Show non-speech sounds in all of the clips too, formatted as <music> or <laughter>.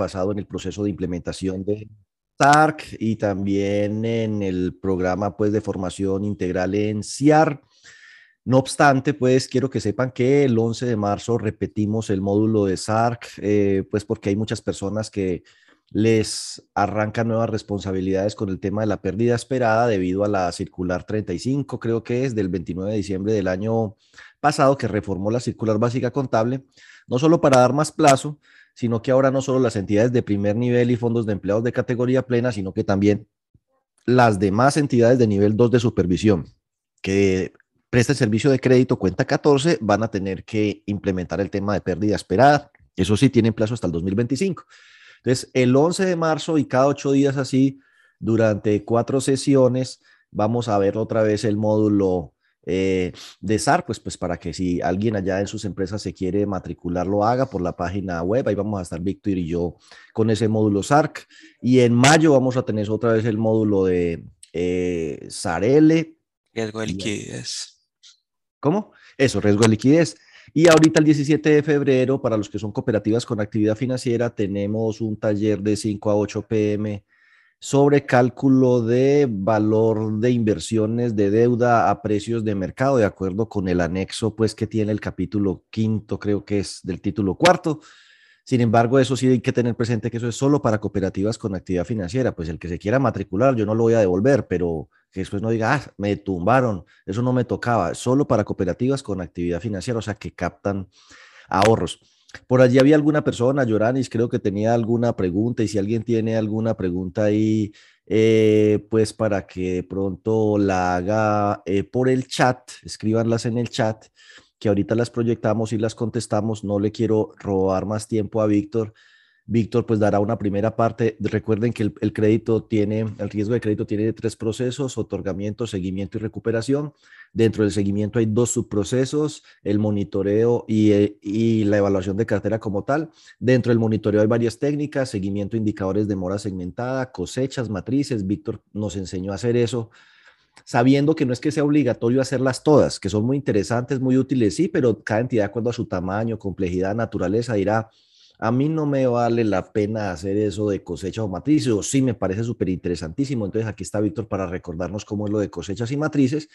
pasado en el proceso de implementación de SARC y también en el programa pues, de formación integral en CIAR. No obstante, pues quiero que sepan que el 11 de marzo repetimos el módulo de SARC, eh, pues porque hay muchas personas que les arrancan nuevas responsabilidades con el tema de la pérdida esperada debido a la circular 35, creo que es del 29 de diciembre del año pasado, que reformó la circular básica contable, no solo para dar más plazo, sino que ahora no solo las entidades de primer nivel y fondos de empleados de categoría plena, sino que también las demás entidades de nivel 2 de supervisión que prestan servicio de crédito cuenta 14 van a tener que implementar el tema de pérdida esperada. Eso sí, tienen plazo hasta el 2025. Entonces, el 11 de marzo y cada ocho días así, durante cuatro sesiones, vamos a ver otra vez el módulo eh, de SAR, pues, pues para que si alguien allá en sus empresas se quiere matricular, lo haga por la página web. Ahí vamos a estar Víctor y yo con ese módulo SARC. Y en mayo vamos a tener otra vez el módulo de eh, SARL. Riesgo de liquidez. ¿Cómo? Eso, riesgo de liquidez. Y ahorita el 17 de febrero, para los que son cooperativas con actividad financiera, tenemos un taller de 5 a 8 pm sobre cálculo de valor de inversiones de deuda a precios de mercado, de acuerdo con el anexo pues que tiene el capítulo quinto, creo que es del título cuarto. Sin embargo, eso sí hay que tener presente que eso es solo para cooperativas con actividad financiera. Pues el que se quiera matricular, yo no lo voy a devolver, pero que después no diga, ah, me tumbaron, eso no me tocaba. Solo para cooperativas con actividad financiera, o sea, que captan ahorros. Por allí había alguna persona, Lloranis, creo que tenía alguna pregunta y si alguien tiene alguna pregunta ahí, eh, pues para que pronto la haga eh, por el chat, escríbanlas en el chat que ahorita las proyectamos y las contestamos. No le quiero robar más tiempo a Víctor. Víctor pues dará una primera parte. Recuerden que el, crédito tiene, el riesgo de crédito tiene tres procesos, otorgamiento, seguimiento y recuperación. Dentro del seguimiento hay dos subprocesos, el monitoreo y, eh, y, la evaluación de cartera como tal. Dentro del monitoreo hay varias técnicas, seguimiento, indicadores de mora segmentada, cosechas, matrices. Víctor nos enseñó a hacer eso sabiendo que no es que sea obligatorio hacerlas todas, que son muy interesantes, muy útiles, sí, pero cada entidad, de acuerdo a su tamaño, complejidad, naturaleza, dirá, a mí no me vale la pena hacer eso de cosecha o matrices, o sí me parece súper interesantísimo. Entonces aquí está Víctor para recordarnos cómo es lo de cosechas y matrices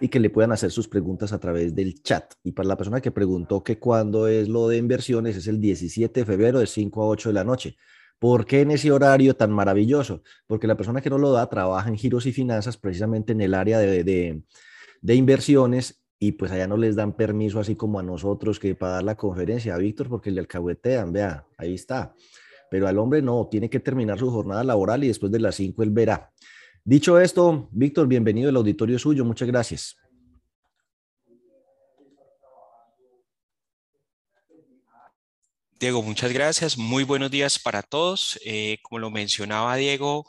y que le puedan hacer sus preguntas a través del chat. Y para la persona que preguntó que cuándo es lo de inversiones, es el 17 de febrero de 5 a 8 de la noche. ¿Por qué en ese horario tan maravilloso? Porque la persona que no lo da trabaja en giros y finanzas precisamente en el área de, de, inversiones y pues allá no les dan permiso así como a nosotros que para dar la conferencia a Víctor porque le alcahuetean, vea, ahí está. Pero al hombre no, tiene que terminar su jornada laboral y después de las 5 él verá. Dicho esto, Víctor, bienvenido al auditorio suyo, muchas gracias. Diego, muchas gracias. Muy buenos días para todos. Eh, como lo mencionaba Diego,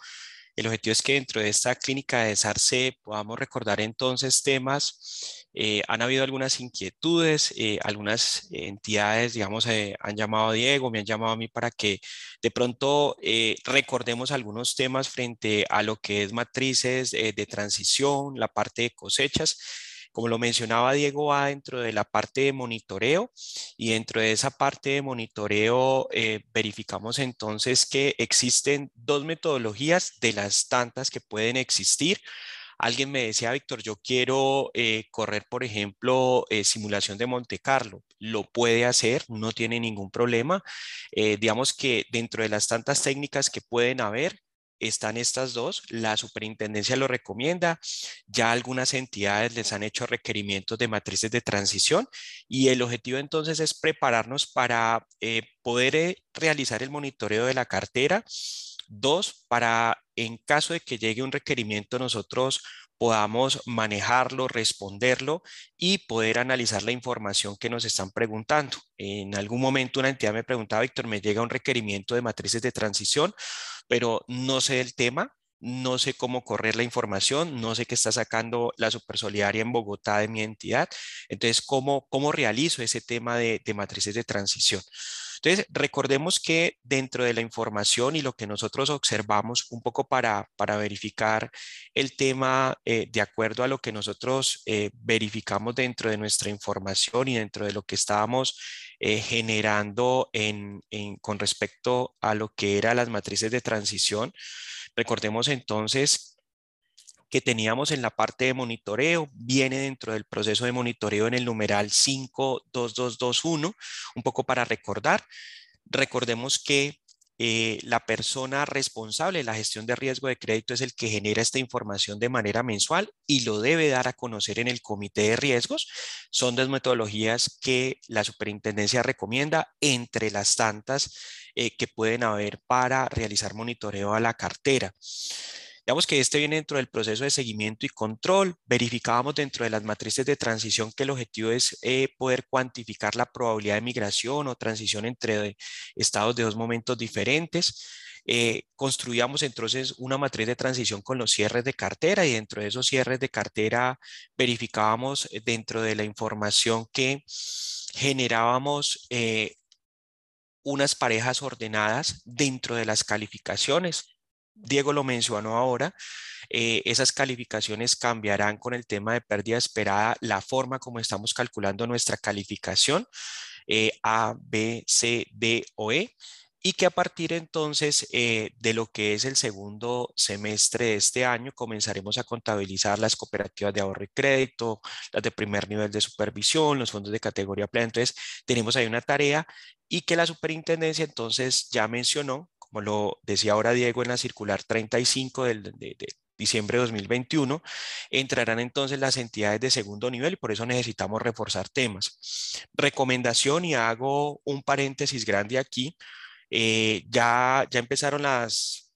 el objetivo es que dentro de esta clínica de SARCE podamos recordar entonces temas. Eh, han habido algunas inquietudes, eh, algunas entidades, digamos, han llamado a Diego, me han llamado a mí para que de pronto recordemos algunos temas frente a lo que es matrices de transición, la parte de cosechas como lo mencionaba Diego, va dentro de la parte de monitoreo y dentro de esa parte de monitoreo eh, verificamos entonces que existen dos metodologías de las tantas que pueden existir. Alguien me decía, Víctor, yo quiero eh, correr, por ejemplo, eh, simulación de Monte Carlo. Lo puede hacer, no tiene ningún problema. digamos que dentro de las tantas técnicas que pueden haber, están estas dos, la superintendencia lo recomienda, ya algunas entidades les han hecho requerimientos de matrices de transición y el objetivo entonces es prepararnos para eh, poder eh, realizar el monitoreo de la cartera. Dos, para en caso de que llegue un requerimiento nosotros podamos manejarlo, responderlo y poder analizar la información que nos están preguntando. En algún momento una entidad me preguntaba, Víctor, me llega un requerimiento de matrices de transición, pero no sé el tema, no sé cómo correr la información, no sé qué está sacando la Supersolidaria en Bogotá de mi entidad. Entonces, ¿cómo, cómo realizo ese tema de, de matrices de transición? Entonces, recordemos que dentro de la información y lo que nosotros observamos un poco para, para verificar el tema eh, de acuerdo a lo que nosotros eh, verificamos dentro de nuestra información y dentro de lo que estábamos eh, generando en, con respecto a lo que eran las matrices de transición. Recordemos entonces que teníamos en la parte de monitoreo, viene dentro del proceso de monitoreo en el numeral 52221, un poco para recordar. Recordemos que eh, la persona responsable de la gestión de riesgo de crédito es el que genera esta información de manera mensual y lo debe dar a conocer en el comité de riesgos. Son dos metodologías que la superintendencia recomienda entre las tantas eh, que pueden haber para realizar monitoreo a la cartera. Digamos que este viene dentro del proceso de seguimiento y control. Verificábamos dentro de las matrices de transición que el objetivo es eh, poder cuantificar la probabilidad de migración o transición entre estados de dos momentos diferentes. Eh, construíamos entonces una matriz de transición con los cierres de cartera y dentro de esos cierres de cartera verificábamos eh, dentro de la información que generábamos unas parejas ordenadas dentro de las calificaciones Diego lo mencionó ahora, eh, esas calificaciones cambiarán con el tema de pérdida esperada, la forma como estamos calculando nuestra calificación, eh, A, B, C, D o E, y que a partir entonces eh, de lo que es el segundo semestre de este año comenzaremos a contabilizar las cooperativas de ahorro y crédito, las de primer nivel de supervisión, los fondos de categoría plena. Entonces tenemos ahí una tarea y que la superintendencia entonces ya mencionó como lo decía ahora Diego en la circular 35 del, de, diciembre de 2021, entrarán entonces las entidades de segundo nivel por eso necesitamos reforzar temas. Recomendación y hago un paréntesis grande aquí. Eh, ya, ya empezaron las,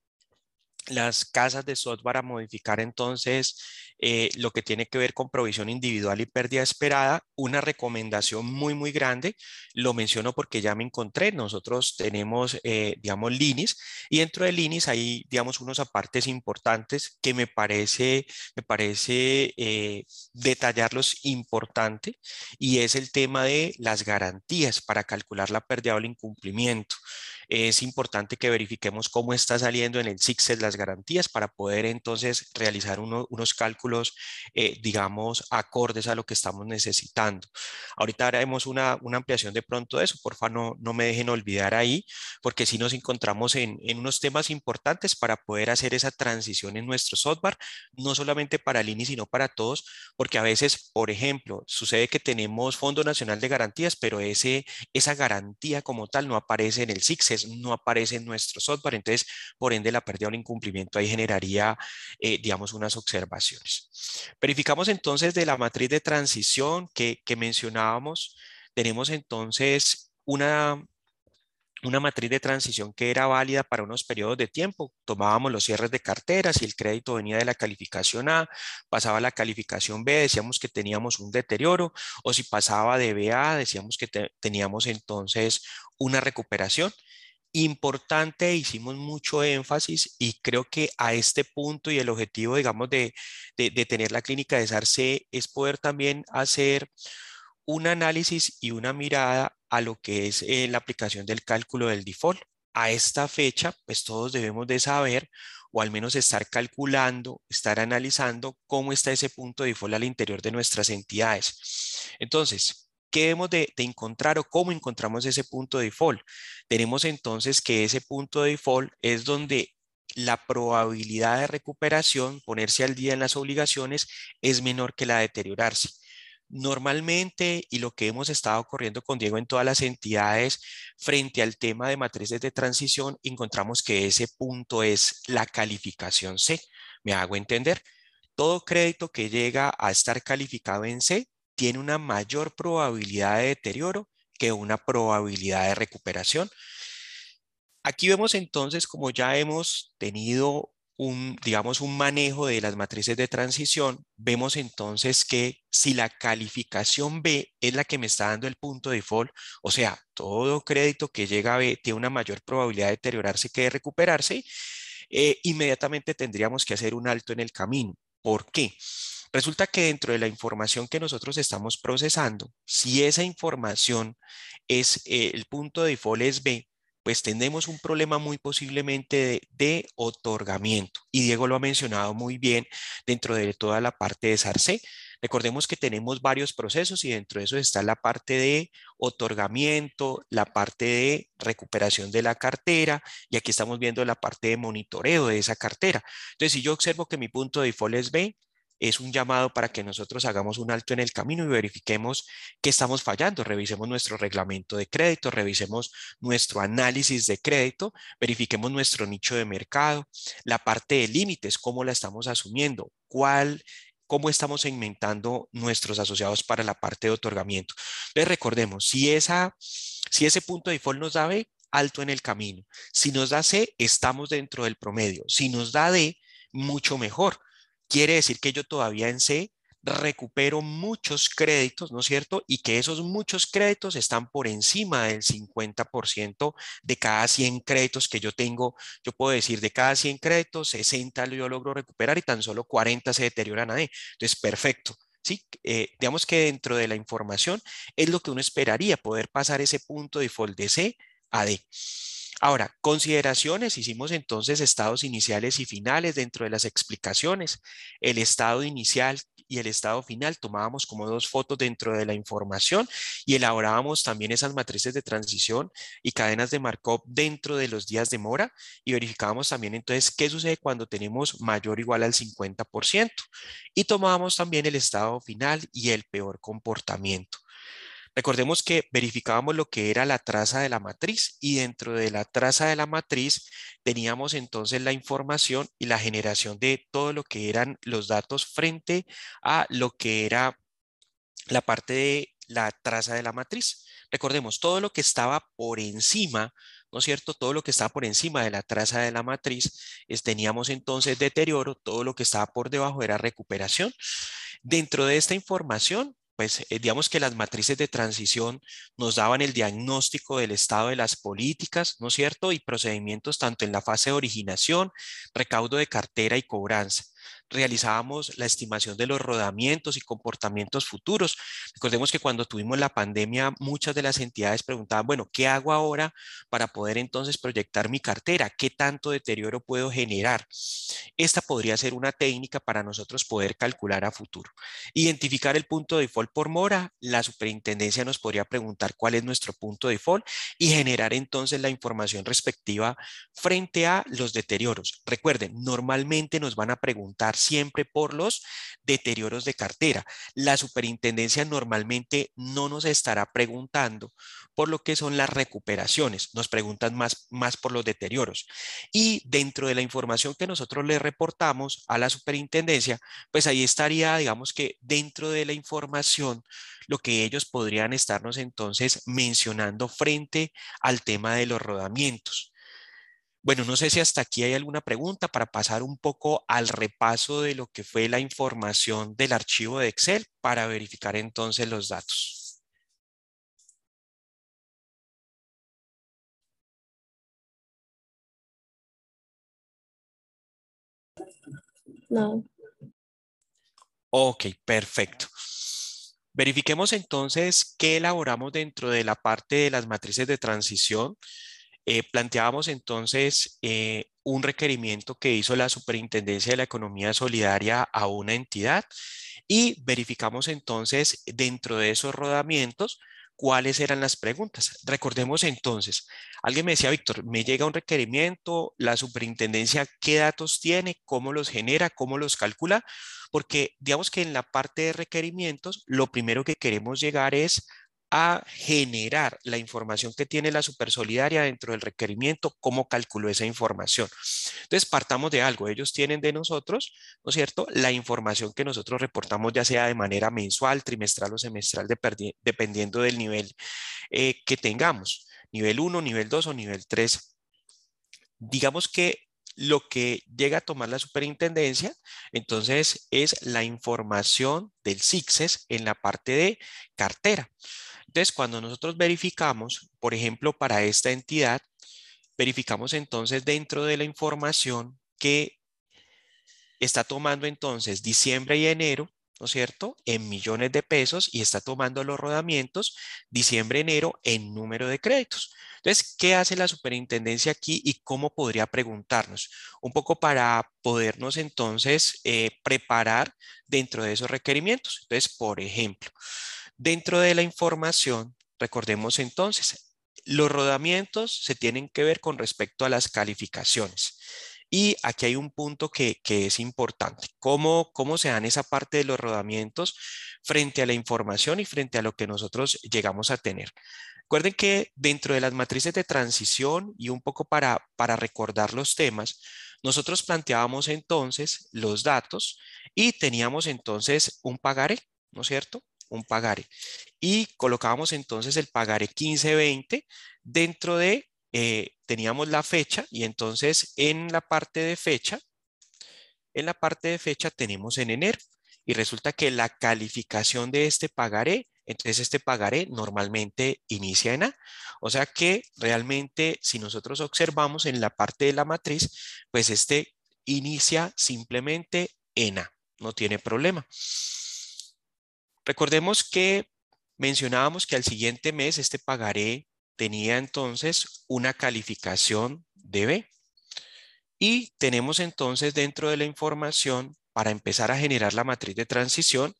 las casas de software a modificar entonces eh, lo que tiene que ver con provisión individual y pérdida esperada, una recomendación muy, muy grande. Lo menciono porque ya me encontré. Nosotros tenemos, eh, digamos, LINIS y dentro de LINIS hay, digamos, unos apartes importantes que me parece, me parece eh, detallarlos importante y es el tema de las garantías para calcular la pérdida o el incumplimiento es importante que verifiquemos cómo está saliendo en el CICSES las garantías para poder entonces realizar unos cálculos, eh, digamos, acordes a lo que estamos necesitando. Ahorita haremos una, ampliación de pronto de eso, porfa no, no me dejen olvidar ahí, porque si nos encontramos en, en unos temas importantes para poder hacer esa transición en nuestro software, no solamente para el INI, sino para todos, porque a veces, por ejemplo, sucede que tenemos Fondo Nacional de Garantías, pero ese, esa garantía como tal no aparece en el CICSES no aparece en nuestro software, entonces por ende la pérdida o el incumplimiento ahí generaría, eh, digamos, unas observaciones. Verificamos entonces de la matriz de transición que, que mencionábamos, tenemos entonces una, una matriz de transición que era válida para unos periodos de tiempo. Tomábamos los cierres de cartera, si el crédito venía de la calificación A, pasaba a la calificación B, decíamos que teníamos un deterioro, o si pasaba de B a decíamos que teníamos entonces una recuperación importante, hicimos mucho énfasis y creo que a este punto y el objetivo, digamos, de, tener la clínica de SARC es poder también hacer un análisis y una mirada a lo que es eh, la aplicación del cálculo del default. A esta fecha, pues todos debemos de saber o al menos estar calculando, estar analizando cómo está ese punto de default al interior de nuestras entidades. Entonces, ¿Qué debemos de, encontrar o cómo encontramos ese punto de default? Tenemos entonces que ese punto de default es donde la probabilidad de recuperación, ponerse al día en las obligaciones, es menor que la de deteriorarse. Normalmente, y lo que hemos estado corriendo con Diego en todas las entidades, frente al tema de matrices de transición, encontramos que ese punto es la calificación C. Me hago entender. Todo crédito que llega a estar calificado en C tiene una mayor probabilidad de deterioro que una probabilidad de recuperación. Aquí vemos entonces como ya hemos tenido un, digamos, un manejo de las matrices de transición, vemos entonces que si la calificación B es la que me está dando el punto de default, o sea, todo crédito que llega a B tiene una mayor probabilidad de deteriorarse que de recuperarse, eh, inmediatamente tendríamos que hacer un alto en el camino. ¿Por qué? Resulta que dentro de la información que nosotros estamos procesando, si esa información es eh, el punto de default es B, pues tenemos un problema muy posiblemente de, otorgamiento. Y Diego lo ha mencionado muy bien dentro de toda la parte de SARC. Recordemos que tenemos varios procesos y dentro de eso está la parte de otorgamiento, la parte de recuperación de la cartera y aquí estamos viendo la parte de monitoreo de esa cartera. Entonces, si yo observo que mi punto de default es B, es un llamado para que nosotros hagamos un alto en el camino y verifiquemos qué estamos fallando. Revisemos nuestro reglamento de crédito, revisemos nuestro análisis de crédito, verifiquemos nuestro nicho de mercado, la parte de límites, cómo la estamos asumiendo, cuál cómo estamos segmentando nuestros asociados para la parte de otorgamiento. Les recordemos, si, esa, si ese punto de default nos da B, alto en el camino. Si nos da C, estamos dentro del promedio. Si nos da D, mucho mejor. Quiere decir que yo todavía en C recupero muchos créditos, ¿no es cierto? Y que esos muchos créditos están por encima del 50% de cada 100 créditos que yo tengo. Yo puedo decir, de cada 100 créditos, 60 yo logro recuperar y tan solo 40 se deterioran a D. Entonces, perfecto. Sí, eh, digamos que dentro de la información es lo que uno esperaría, poder pasar ese punto de default de C a D. Ahora, consideraciones, hicimos entonces estados iniciales y finales dentro de las explicaciones. El estado inicial y el estado final tomábamos como dos fotos dentro de la información y elaborábamos también esas matrices de transición y cadenas de Markov dentro de los días de mora y verificábamos también entonces qué sucede cuando tenemos mayor o igual al 50% y tomábamos también el estado final y el peor comportamiento. Recordemos que verificábamos lo que era la traza de la matriz y dentro de la traza de la matriz teníamos entonces la información y la generación de todo lo que eran los datos frente a lo que era la parte de la traza de la matriz. Recordemos, todo lo que estaba por encima, ¿no es cierto? Todo lo que estaba por encima de la traza de la matriz, es, teníamos entonces deterioro, todo lo que estaba por debajo era recuperación. Dentro de esta información pues eh, digamos que las matrices de transición nos daban el diagnóstico del estado de las políticas, ¿no es cierto? Y procedimientos tanto en la fase de originación, recaudo de cartera y cobranza realizábamos la estimación de los rodamientos y comportamientos futuros. Recordemos que cuando tuvimos la pandemia, muchas de las entidades preguntaban, bueno, ¿qué hago ahora para poder entonces proyectar mi cartera? ¿Qué tanto deterioro puedo generar? Esta podría ser una técnica para nosotros poder calcular a futuro. Identificar el punto de default por mora, la superintendencia nos podría preguntar cuál es nuestro punto de default y generar entonces la información respectiva frente a los deterioros. Recuerden, normalmente nos van a preguntar siempre por los deterioros de cartera. La superintendencia normalmente no nos estará preguntando por lo que son las recuperaciones, nos preguntan más, más por los deterioros. Y dentro de la información que nosotros le reportamos a la superintendencia, pues ahí estaría, digamos que dentro de la información, lo que ellos podrían estarnos entonces mencionando frente al tema de los rodamientos. Bueno, no sé si hasta aquí hay alguna pregunta para pasar un poco al repaso de lo que fue la información del archivo de Excel para verificar entonces los datos. No. Ok, perfecto. Verifiquemos entonces qué elaboramos dentro de la parte de las matrices de transición. Eh, planteábamos entonces eh, un requerimiento que hizo la Superintendencia de la Economía Solidaria a una entidad y verificamos entonces dentro de esos rodamientos cuáles eran las preguntas. Recordemos entonces, alguien me decía, Víctor, me llega un requerimiento, la superintendencia, ¿qué datos tiene? ¿Cómo los genera? ¿Cómo los calcula? Porque digamos que en la parte de requerimientos, lo primero que queremos llegar es a generar la información que tiene la Supersolidaria dentro del requerimiento, cómo calculó esa información. Entonces, partamos de algo. Ellos tienen de nosotros, ¿no es cierto?, la información que nosotros reportamos ya sea de manera mensual, trimestral o semestral, dependiendo del nivel eh, que tengamos. Nivel 1, nivel 2 o nivel 3. Digamos que lo que llega a tomar la superintendencia, entonces, es la información del CICSES en la parte de cartera. Entonces, cuando nosotros verificamos, por ejemplo, para esta entidad, verificamos entonces dentro de la información que está tomando entonces diciembre y enero, ¿no es cierto?, en millones de pesos y está tomando los rodamientos diciembre-enero en número de créditos. Entonces, ¿qué hace la superintendencia aquí y cómo podría preguntarnos? Un poco para podernos entonces eh, preparar dentro de esos requerimientos. Entonces, por ejemplo, dentro de la información, recordemos entonces, los rodamientos se tienen que ver con respecto a las calificaciones. Y aquí hay un punto que, es importante. ¿Cómo, ¿Cómo se dan esa parte de los rodamientos frente a la información y frente a lo que nosotros llegamos a tener? Recuerden que dentro de las matrices de transición y un poco para, para recordar los temas, nosotros planteábamos entonces los datos y teníamos entonces un pagaré, ¿no es cierto? Un pagaré. Y colocábamos entonces el pagaré 1520 dentro de eh, teníamos la fecha y entonces en la parte de fecha, en la parte de fecha tenemos en enero y resulta que la calificación de este pagaré, entonces este pagaré normalmente inicia en A. O sea que realmente si nosotros observamos en la parte de la matriz, pues este inicia simplemente en A, no tiene problema. Recordemos que mencionábamos que al siguiente mes este pagaré tenía entonces una calificación de B. Y tenemos entonces dentro de la información, para empezar a generar la matriz de transición,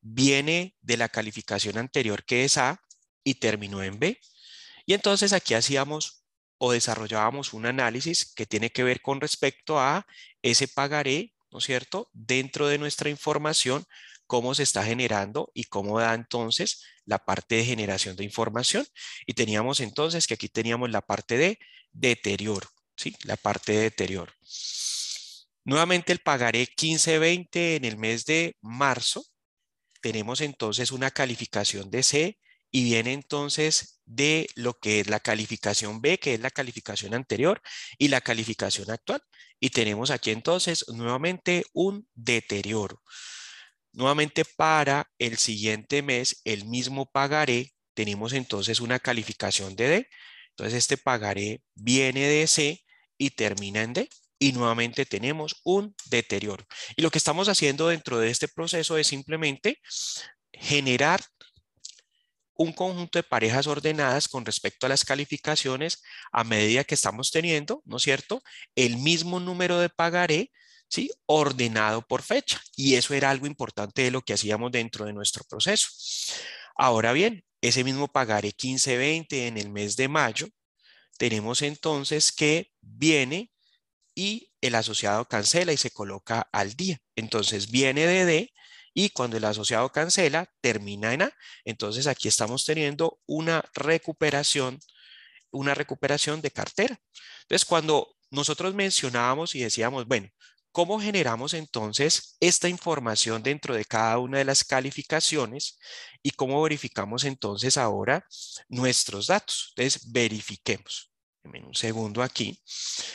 viene de la calificación anterior que es A y terminó en B. Y entonces aquí hacíamos o desarrollábamos un análisis que tiene que ver con respecto a ese pagaré, ¿no es cierto?, dentro de nuestra información cómo se está generando y cómo da entonces la parte de generación de información. Y teníamos entonces que aquí teníamos la parte de deterioro, ¿sí? La parte de deterioro. Nuevamente el pagaré 1520 en el mes de marzo. Tenemos entonces una calificación de C y viene entonces de lo que es la calificación B, que es la calificación anterior, y la calificación actual. Y tenemos aquí entonces nuevamente un deterioro. Nuevamente para el siguiente mes, el mismo pagaré, tenemos entonces una calificación de D. Entonces este pagaré viene de C y termina en D. Y nuevamente tenemos un deterioro. Y lo que estamos haciendo dentro de este proceso es simplemente generar un conjunto de parejas ordenadas con respecto a las calificaciones a medida que estamos teniendo, ¿no es cierto? El mismo número de pagaré ¿sí? ordenado por fecha. Y eso era algo importante de lo que hacíamos dentro de nuestro proceso. Ahora bien, ese mismo pagaré 1520 en el mes de mayo, tenemos entonces que viene y el asociado cancela y se coloca al día. Entonces viene de D y cuando el asociado cancela, termina en A. Entonces aquí estamos teniendo una recuperación, una recuperación de cartera. Entonces cuando nosotros mencionábamos y decíamos, bueno, ¿Cómo generamos entonces esta información dentro de cada una de las calificaciones y cómo verificamos entonces ahora nuestros datos? Entonces, verifiquemos. En un segundo aquí.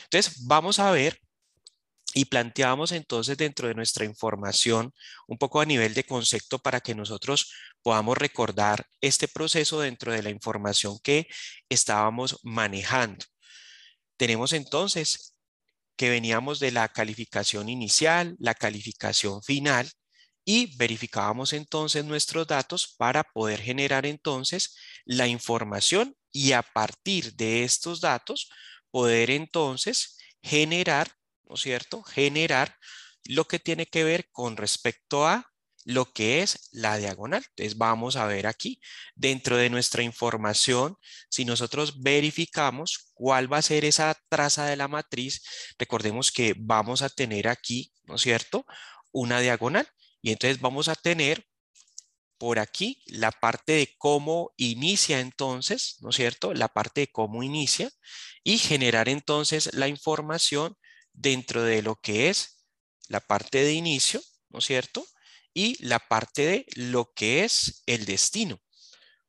Entonces, vamos a ver y planteamos entonces dentro de nuestra información un poco a nivel de concepto para que nosotros podamos recordar este proceso dentro de la información que estábamos manejando. Tenemos entonces que veníamos de la calificación inicial, la calificación final y verificábamos entonces nuestros datos para poder generar entonces la información y a partir de estos datos poder entonces generar, ¿no es cierto? Generar lo que tiene que ver con respecto a lo que es la diagonal. Entonces vamos a ver aquí dentro de nuestra información, si nosotros verificamos cuál va a ser esa traza de la matriz, recordemos que vamos a tener aquí, ¿no es cierto? Una diagonal y entonces vamos a tener por aquí la parte de cómo inicia entonces, ¿no es cierto? La parte de cómo inicia y generar entonces la información dentro de lo que es la parte de inicio, ¿no es cierto? Y la parte de lo que es el destino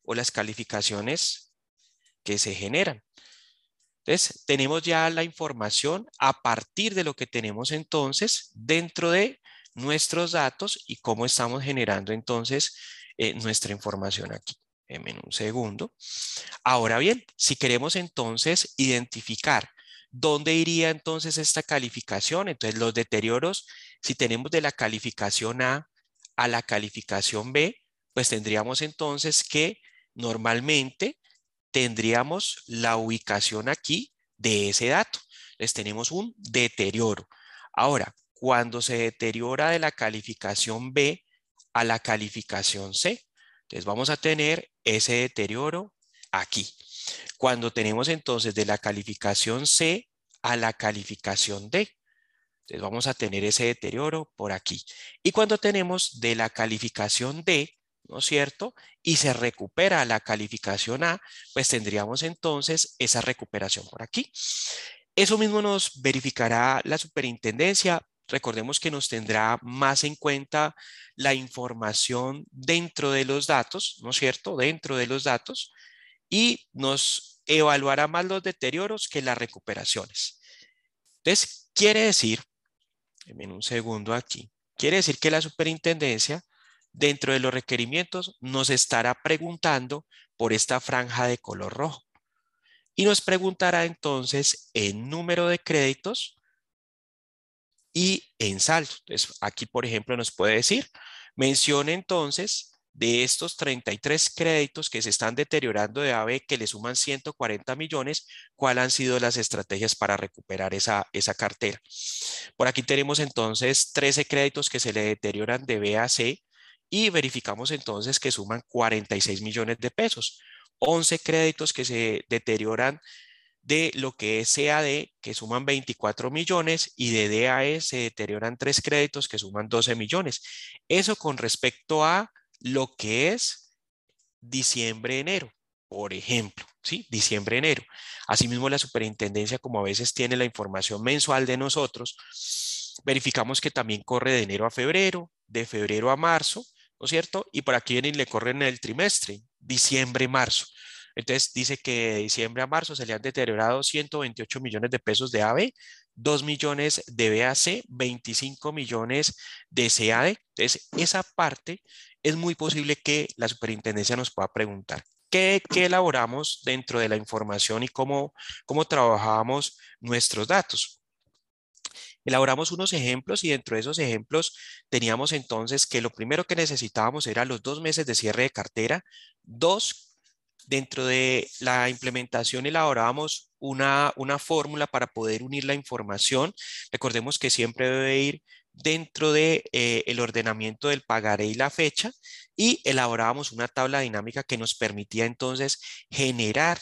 o las calificaciones que se generan. Entonces, tenemos ya la información a partir de lo que tenemos entonces dentro de nuestros datos y cómo estamos generando entonces eh, nuestra información aquí. En un segundo. Ahora bien, si queremos entonces identificar dónde iría entonces esta calificación, entonces los deterioros, si tenemos de la calificación A a la calificación B, pues tendríamos entonces que normalmente tendríamos la ubicación aquí de ese dato. Les tenemos un deterioro. Ahora, cuando se deteriora de la calificación B a la calificación C, entonces vamos a tener ese deterioro aquí. Cuando tenemos entonces de la calificación C a la calificación D, entonces vamos a tener ese deterioro por aquí. Y cuando tenemos de la calificación D, ¿no es cierto? Y se recupera la calificación A, pues tendríamos entonces esa recuperación por aquí. Eso mismo nos verificará la superintendencia. Recordemos que nos tendrá más en cuenta la información dentro de los datos, ¿no es cierto? Dentro de los datos y nos evaluará más los deterioros que las recuperaciones. Entonces, quiere decir, en un segundo aquí, quiere decir que la superintendencia dentro de los requerimientos nos estará preguntando por esta franja de color rojo. Y nos preguntará entonces en número de créditos y en saldo. Entonces, aquí, por ejemplo, nos puede decir, mencione entonces de estos 33 créditos que se están deteriorando de AB que le suman 140 millones, ¿cuáles han sido las estrategias para recuperar esa, esa cartera? Por aquí tenemos entonces 13 créditos que se le deterioran de B a C y verificamos entonces que suman 46 millones de pesos. 11 créditos que se deterioran de lo que es CAD, que suman 24 millones, y de DAE se deterioran 3 créditos que suman 12 millones. Eso con respecto a lo que es diciembre-enero, por ejemplo, ¿sí? Diciembre-enero. Asimismo, la superintendencia, como a veces tiene la información mensual de nosotros, verificamos que también corre de enero a febrero, de febrero a marzo, ¿no es cierto? Y por aquí vienen y le corren el trimestre, diciembre-marzo. Entonces dice que de diciembre a marzo se le han deteriorado 128 millones de pesos de AB, 2 millones de BAC, 25 millones de CAD. Entonces esa parte es muy posible que la superintendencia nos pueda preguntar. ¿Qué, elaboramos dentro de la información y cómo, cómo trabajamos nuestros datos? Elaboramos unos ejemplos y dentro de esos ejemplos teníamos entonces que lo primero que necesitábamos era los dos meses de cierre de cartera. Dos, dentro de la implementación elaborábamos una, una fórmula para poder unir la información. Recordemos que siempre debe ir dentro de eh, el ordenamiento del pagaré y la fecha y elaborábamos una tabla dinámica que nos permitía entonces generar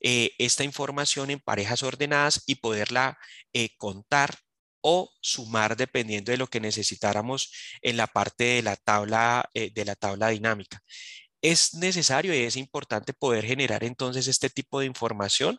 eh, esta información en parejas ordenadas y poderla eh, contar o sumar dependiendo de lo que necesitáramos en la parte de la tabla, de la tabla dinámica. Es necesario y es importante poder generar entonces este tipo de información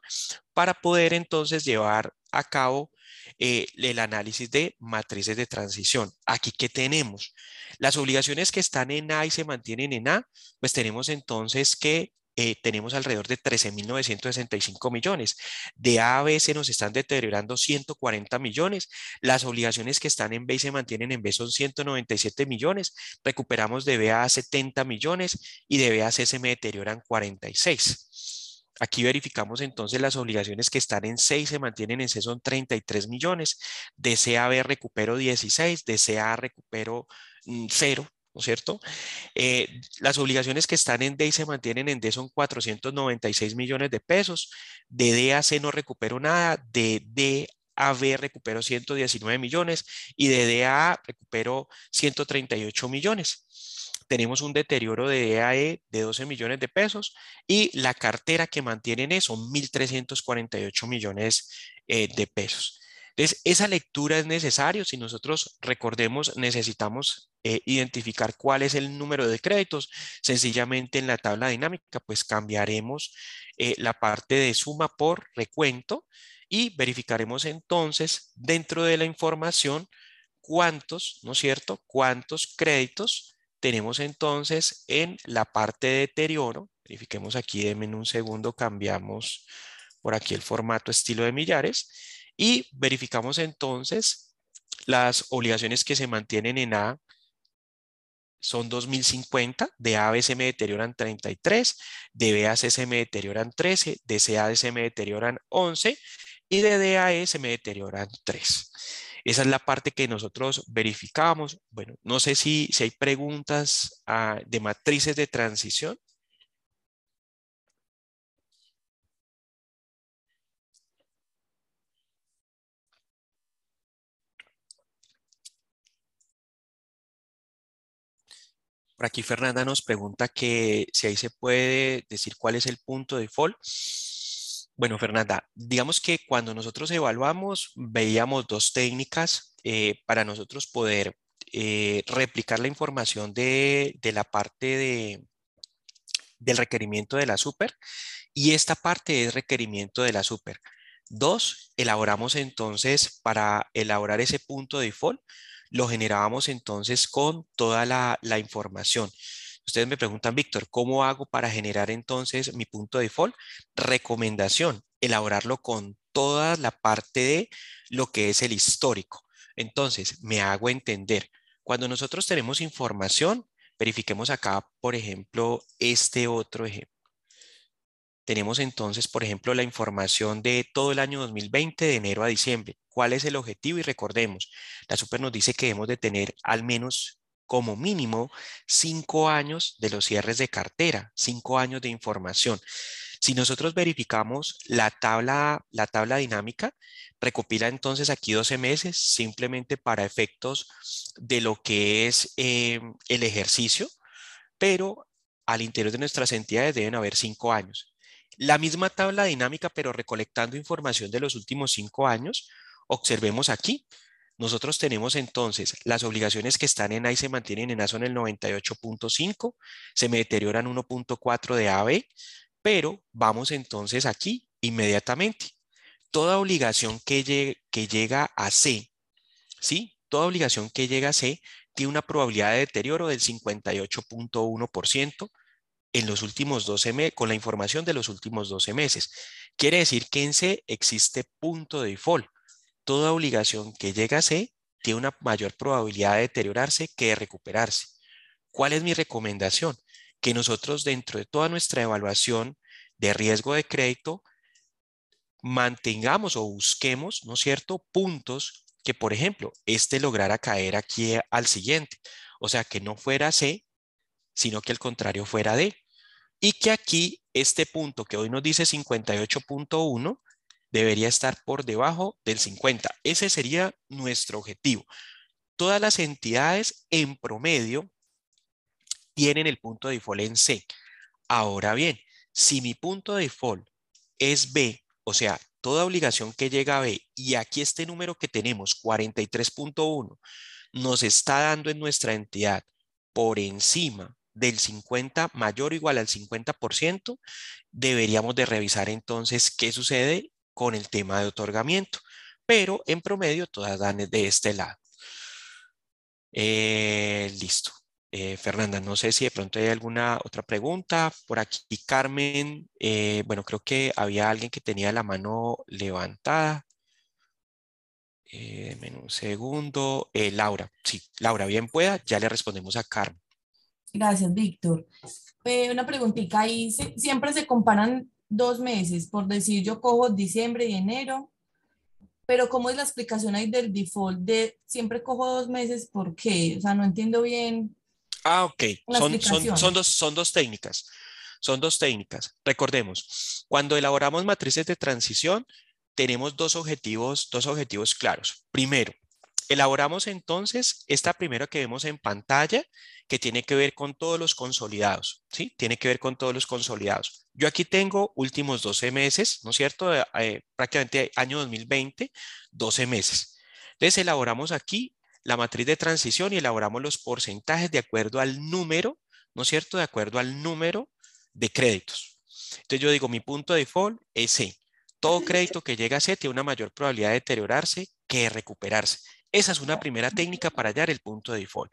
para poder entonces llevar a cabo eh, el análisis de matrices de transición. Aquí, ¿qué tenemos? Las obligaciones que están en A y se mantienen en A, pues tenemos entonces que eh, tenemos alrededor de 13.965 millones. De A a B se nos están deteriorando 140 millones. Las obligaciones que están en B y se mantienen en B son 197 millones. Recuperamos de B a 70 millones y de B a C se me deterioran 46. Aquí verificamos entonces las obligaciones que están en C y se mantienen en C son 33 millones. De C recupero 16, de C recupero 0, mm, ¿no es cierto? Eh, las obligaciones que están en D y se mantienen en D son 496 millones de pesos. De D a C no recupero nada. De D a B recupero 119 millones y de D a A recupero 138 millones. Tenemos un deterioro de D a E de 12 millones de pesos y la cartera que mantienen E son 1.348 millones eh, de pesos. Entonces, esa lectura es necesaria. Si nosotros recordemos, necesitamos eh, identificar cuál es el número de créditos. Sencillamente en la tabla dinámica, pues cambiaremos eh, la parte de suma por recuento y verificaremos entonces dentro de la información cuántos, ¿no es cierto? Cuántos créditos tenemos entonces en la parte de deterioro. Verifiquemos aquí, denme un segundo, cambiamos por aquí el formato estilo de millares y verificamos entonces las obligaciones que se mantienen en A son 2050, de A a B se me deterioran 33, de B a C se me deterioran 13, de C a D se me deterioran 11 y de D a E se me deterioran 3. Esa es la parte que nosotros verificamos. Bueno, no sé si, si hay preguntas ah, de matrices de transición. Por aquí Fernanda nos pregunta que si ahí se puede decir cuál es el punto de default. Bueno, Fernanda, digamos que cuando nosotros evaluamos, veíamos dos técnicas eh, para nosotros poder eh, replicar la información de, la parte de, del requerimiento de la super y esta parte es requerimiento de la super. Dos, elaboramos entonces para elaborar ese punto de default, lo generábamos entonces con toda la, información. Ustedes me preguntan, Víctor, ¿cómo hago para generar entonces mi punto de default? Recomendación, elaborarlo con toda la parte de lo que es el histórico. Entonces, me hago entender. Cuando nosotros tenemos información, verifiquemos acá, por ejemplo, este otro ejemplo. Tenemos entonces, por ejemplo, la información de todo el año 2020, de enero a diciembre. ¿Cuál es el objetivo? Y recordemos, la super nos dice que debemos de tener al menos como mínimo cinco años de los cierres de cartera, cinco años de información. Si nosotros verificamos la tabla, la tabla dinámica, recopila entonces aquí 12 meses simplemente para efectos de lo que es eh, el ejercicio, pero al interior de nuestras entidades deben haber cinco años. La misma tabla dinámica, pero recolectando información de los últimos cinco años. Observemos aquí. Nosotros tenemos entonces las obligaciones que están en A y se mantienen en A son el 98.5, se me deterioran 1.4 de AB, pero vamos entonces aquí inmediatamente. Toda obligación que, que llega a C, ¿sí? Toda obligación que llega a C tiene una probabilidad de deterioro del 58.1%, en los últimos 12 meses, con la información de los últimos 12 meses. Quiere decir que en C existe punto de default. Toda obligación que llega a C tiene una mayor probabilidad de deteriorarse que de recuperarse. ¿Cuál es mi recomendación? Que nosotros dentro de toda nuestra evaluación de riesgo de crédito mantengamos o busquemos, ¿no es cierto?, puntos que, por ejemplo, este lograra caer aquí al siguiente. O sea, que no fuera C, sino que al contrario fuera D. Y que aquí este punto que hoy nos dice 58.1 debería estar por debajo del 50. Ese sería nuestro objetivo. Todas las entidades en promedio tienen el punto de default en C. Ahora bien, si mi punto de default es B, o sea, toda obligación que llega a B, y aquí este número que tenemos, 43.1, nos está dando en nuestra entidad por encima del 50 mayor o igual al 50%, deberíamos de revisar entonces qué sucede con el tema de otorgamiento. Pero en promedio todas dan de este lado. Eh, listo. Eh, Fernanda, no sé si de pronto hay alguna otra pregunta. Por aquí, Carmen, eh, bueno, creo que había alguien que tenía la mano levantada. un segundo. Laura, sí, Laura, bien pueda, ya le respondemos a Carmen. Gracias, Víctor. Eh, una preguntita, ahí siempre se comparan dos meses, por decir yo cojo diciembre y enero, pero ¿cómo es la explicación ahí del default de siempre cojo dos meses? ¿Por qué? O sea, no entiendo bien. Ah, ok. Son, son, dos, son dos técnicas. Son dos técnicas. Recordemos, cuando elaboramos matrices de transición, tenemos dos objetivos, dos objetivos claros. Primero, Elaboramos entonces esta primera que vemos en pantalla, que tiene que ver con todos los consolidados, ¿sí? Tiene que ver con todos los consolidados. Yo aquí tengo últimos 12 meses, ¿no es cierto? Eh, eh, prácticamente año 2020, 12 meses. Entonces elaboramos aquí la matriz de transición y elaboramos los porcentajes de acuerdo al número, ¿no es cierto? De acuerdo al número de créditos. Entonces yo digo, mi punto de default es C. Todo crédito que llega a C tiene una mayor probabilidad de deteriorarse que recuperarse. Esa es una primera técnica para hallar el punto de default.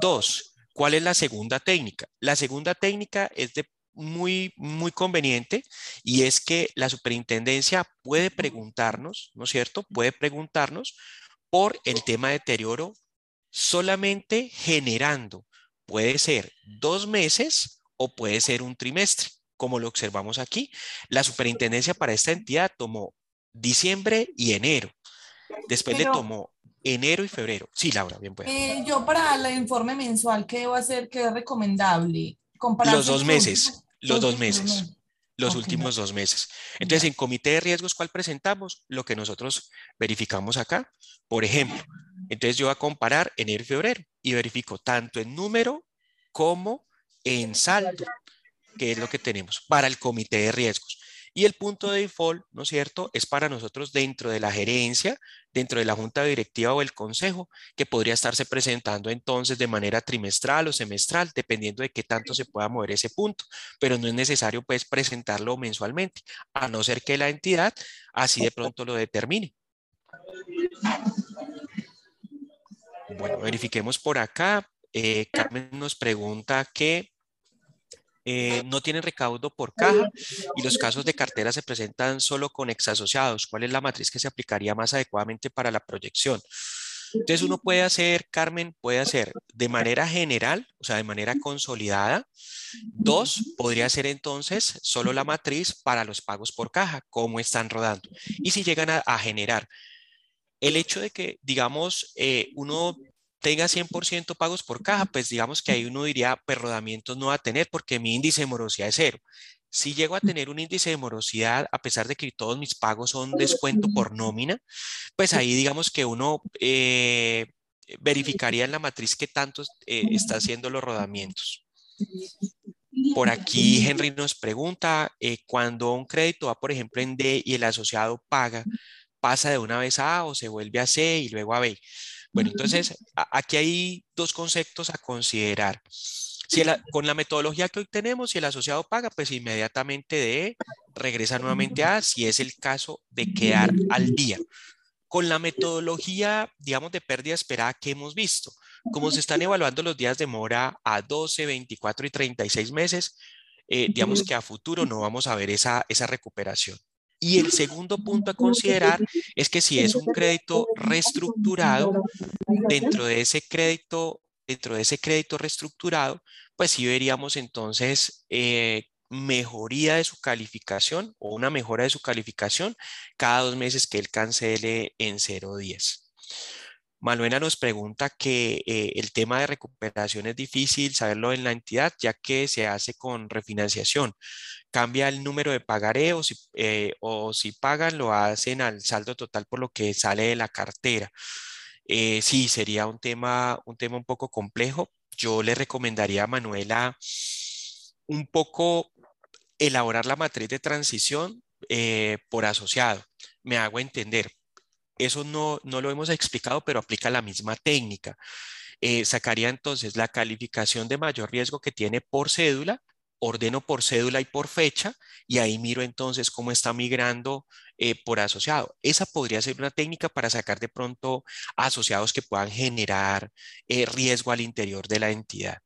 Dos, ¿cuál es la segunda técnica? La segunda técnica es de muy, muy conveniente y es que la superintendencia puede preguntarnos, ¿no es cierto? Puede preguntarnos por el tema de deterioro solamente generando, puede ser dos meses o puede ser un trimestre, como lo observamos aquí. La superintendencia para esta entidad tomó diciembre y enero. Después le tomó enero y febrero. Sí, Laura, bien pues. yo para el informe mensual, ¿qué debo hacer? ¿Qué es recomendable? los dos meses, los dos meses. Los últimos dos meses. Entonces, en comité de riesgos, ¿cuál presentamos? Lo que nosotros verificamos acá. Por ejemplo, entonces yo voy a comparar enero y febrero y verifico tanto en número como en saldo, que es lo que tenemos para el comité de riesgos. Y el punto de default, ¿no es cierto?, es para nosotros dentro de la gerencia, dentro de la junta directiva o el consejo, que podría estarse presentando entonces de manera trimestral o semestral, dependiendo de qué tanto se pueda mover ese punto. Pero no es necesario, pues, presentarlo mensualmente, a no ser que la entidad así de pronto lo determine. Bueno, verifiquemos por acá. Eh, Carmen nos pregunta que eh, no tienen recaudo por caja y los casos de cartera se presentan solo con exasociados. ¿Cuál es la matriz que se aplicaría más adecuadamente para la proyección? Entonces uno puede hacer, Carmen, puede hacer de manera general, o sea, de manera consolidada. Dos, podría ser entonces solo la matriz para los pagos por caja, cómo están rodando. Y si llegan a, generar, el hecho de que, digamos, eh, uno tenga 100% pagos por caja, pues digamos que ahí uno diría, pues rodamientos no va a tener porque mi índice de morosidad es cero. Si llego a tener un índice de morosidad, a pesar de que todos mis pagos son descuento por nómina, pues ahí digamos que uno eh, verificaría en la matriz qué tanto eh, está <laughs> haciendo los rodamientos. Por aquí Henry nos pregunta, eh, cuando un crédito va, por ejemplo, en D y el asociado paga, ¿pasa de una vez a A o se vuelve a C y luego a B? Bueno, entonces aquí hay dos conceptos a considerar. Si con la metodología que hoy tenemos, si el asociado paga, pues inmediatamente de regresa nuevamente a, si es el caso de quedar al día. Con la metodología, digamos, de pérdida esperada que hemos visto, como se están evaluando los días de mora a 12, 24 y 36 meses, eh, digamos que a futuro no vamos a ver esa, esa recuperación. Y el segundo punto a considerar es que si es un crédito reestructurado, dentro de ese crédito, dentro de ese crédito reestructurado, pues sí veríamos entonces eh, mejoría de su calificación o una mejora de su calificación cada dos meses que él cancele en 0.10. Manuela nos pregunta que eh, el tema de recuperación es difícil saberlo en la entidad ya que se hace con refinanciación. Cambia el número de pagaré o si, eh, pagan lo hacen al saldo total por lo que sale de la cartera. Eh, sí, sería un tema, un tema un poco complejo. Yo le recomendaría a Manuela un poco elaborar la matriz de transición por asociado. Me hago entender eso no, lo hemos explicado, pero aplica la misma técnica. Eh, sacaría entonces la calificación de mayor riesgo que tiene por cédula, ordeno por cédula y por fecha, y ahí miro entonces cómo está migrando eh, por asociado. Esa podría ser una técnica para sacar de pronto asociados que puedan generar eh, riesgo al interior de la entidad.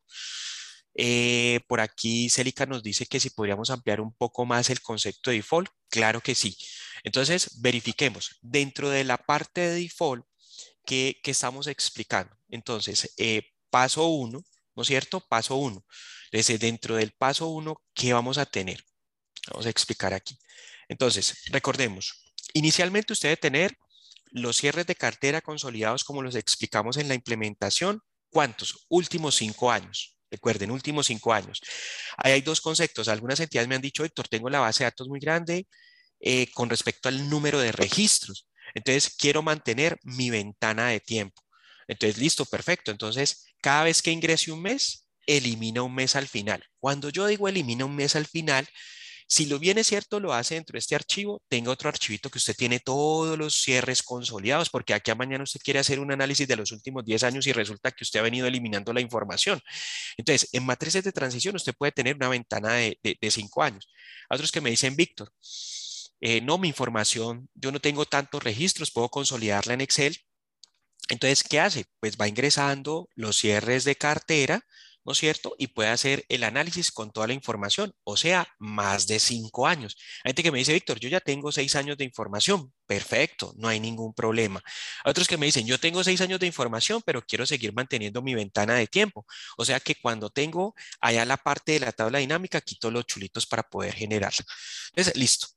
Por aquí Célica nos dice que si podríamos ampliar un poco más el concepto de default. Claro que sí. Entonces, verifiquemos dentro de la parte de default que, estamos explicando. Entonces, eh, paso uno, ¿no es cierto? Paso uno. Entonces, dentro del paso uno, ¿qué vamos a tener? Vamos a explicar aquí. Entonces, recordemos, inicialmente usted debe tener los cierres de cartera consolidados como los explicamos en la implementación. ¿Cuántos? Últimos cinco años. Recuerden, últimos cinco años. Ahí hay dos conceptos. Algunas entidades me han dicho, Héctor, tengo la base de datos muy grande, eh, con respecto al número de registros. Entonces, quiero mantener mi ventana de tiempo. Entonces, listo, perfecto. Entonces, cada vez que ingrese un mes, elimina un mes al final. Cuando yo digo elimina un mes al final, si lo bien es cierto, lo hace dentro de este archivo, tenga otro archivito que usted tiene todos los cierres consolidados, porque aquí a mañana usted quiere hacer un análisis de los últimos 10 años y resulta que usted ha venido eliminando la información. Entonces, en matrices de transición usted puede tener una ventana de 5 años. Otros que me dicen, Víctor, eh, no, mi información, yo no tengo tantos registros, puedo consolidarla en Excel. Entonces, ¿qué hace? Pues va ingresando los cierres de cartera, ¿no es cierto? Y puede hacer el análisis con toda la información, o sea, más de cinco años. Hay gente que me dice, Víctor, yo ya tengo seis años de información. Perfecto, no hay ningún problema. otros que me dicen, yo tengo seis años de información, pero quiero seguir manteniendo mi ventana de tiempo. O sea que cuando tengo allá la parte de la tabla dinámica, quito los chulitos para poder generarla. Entonces, listo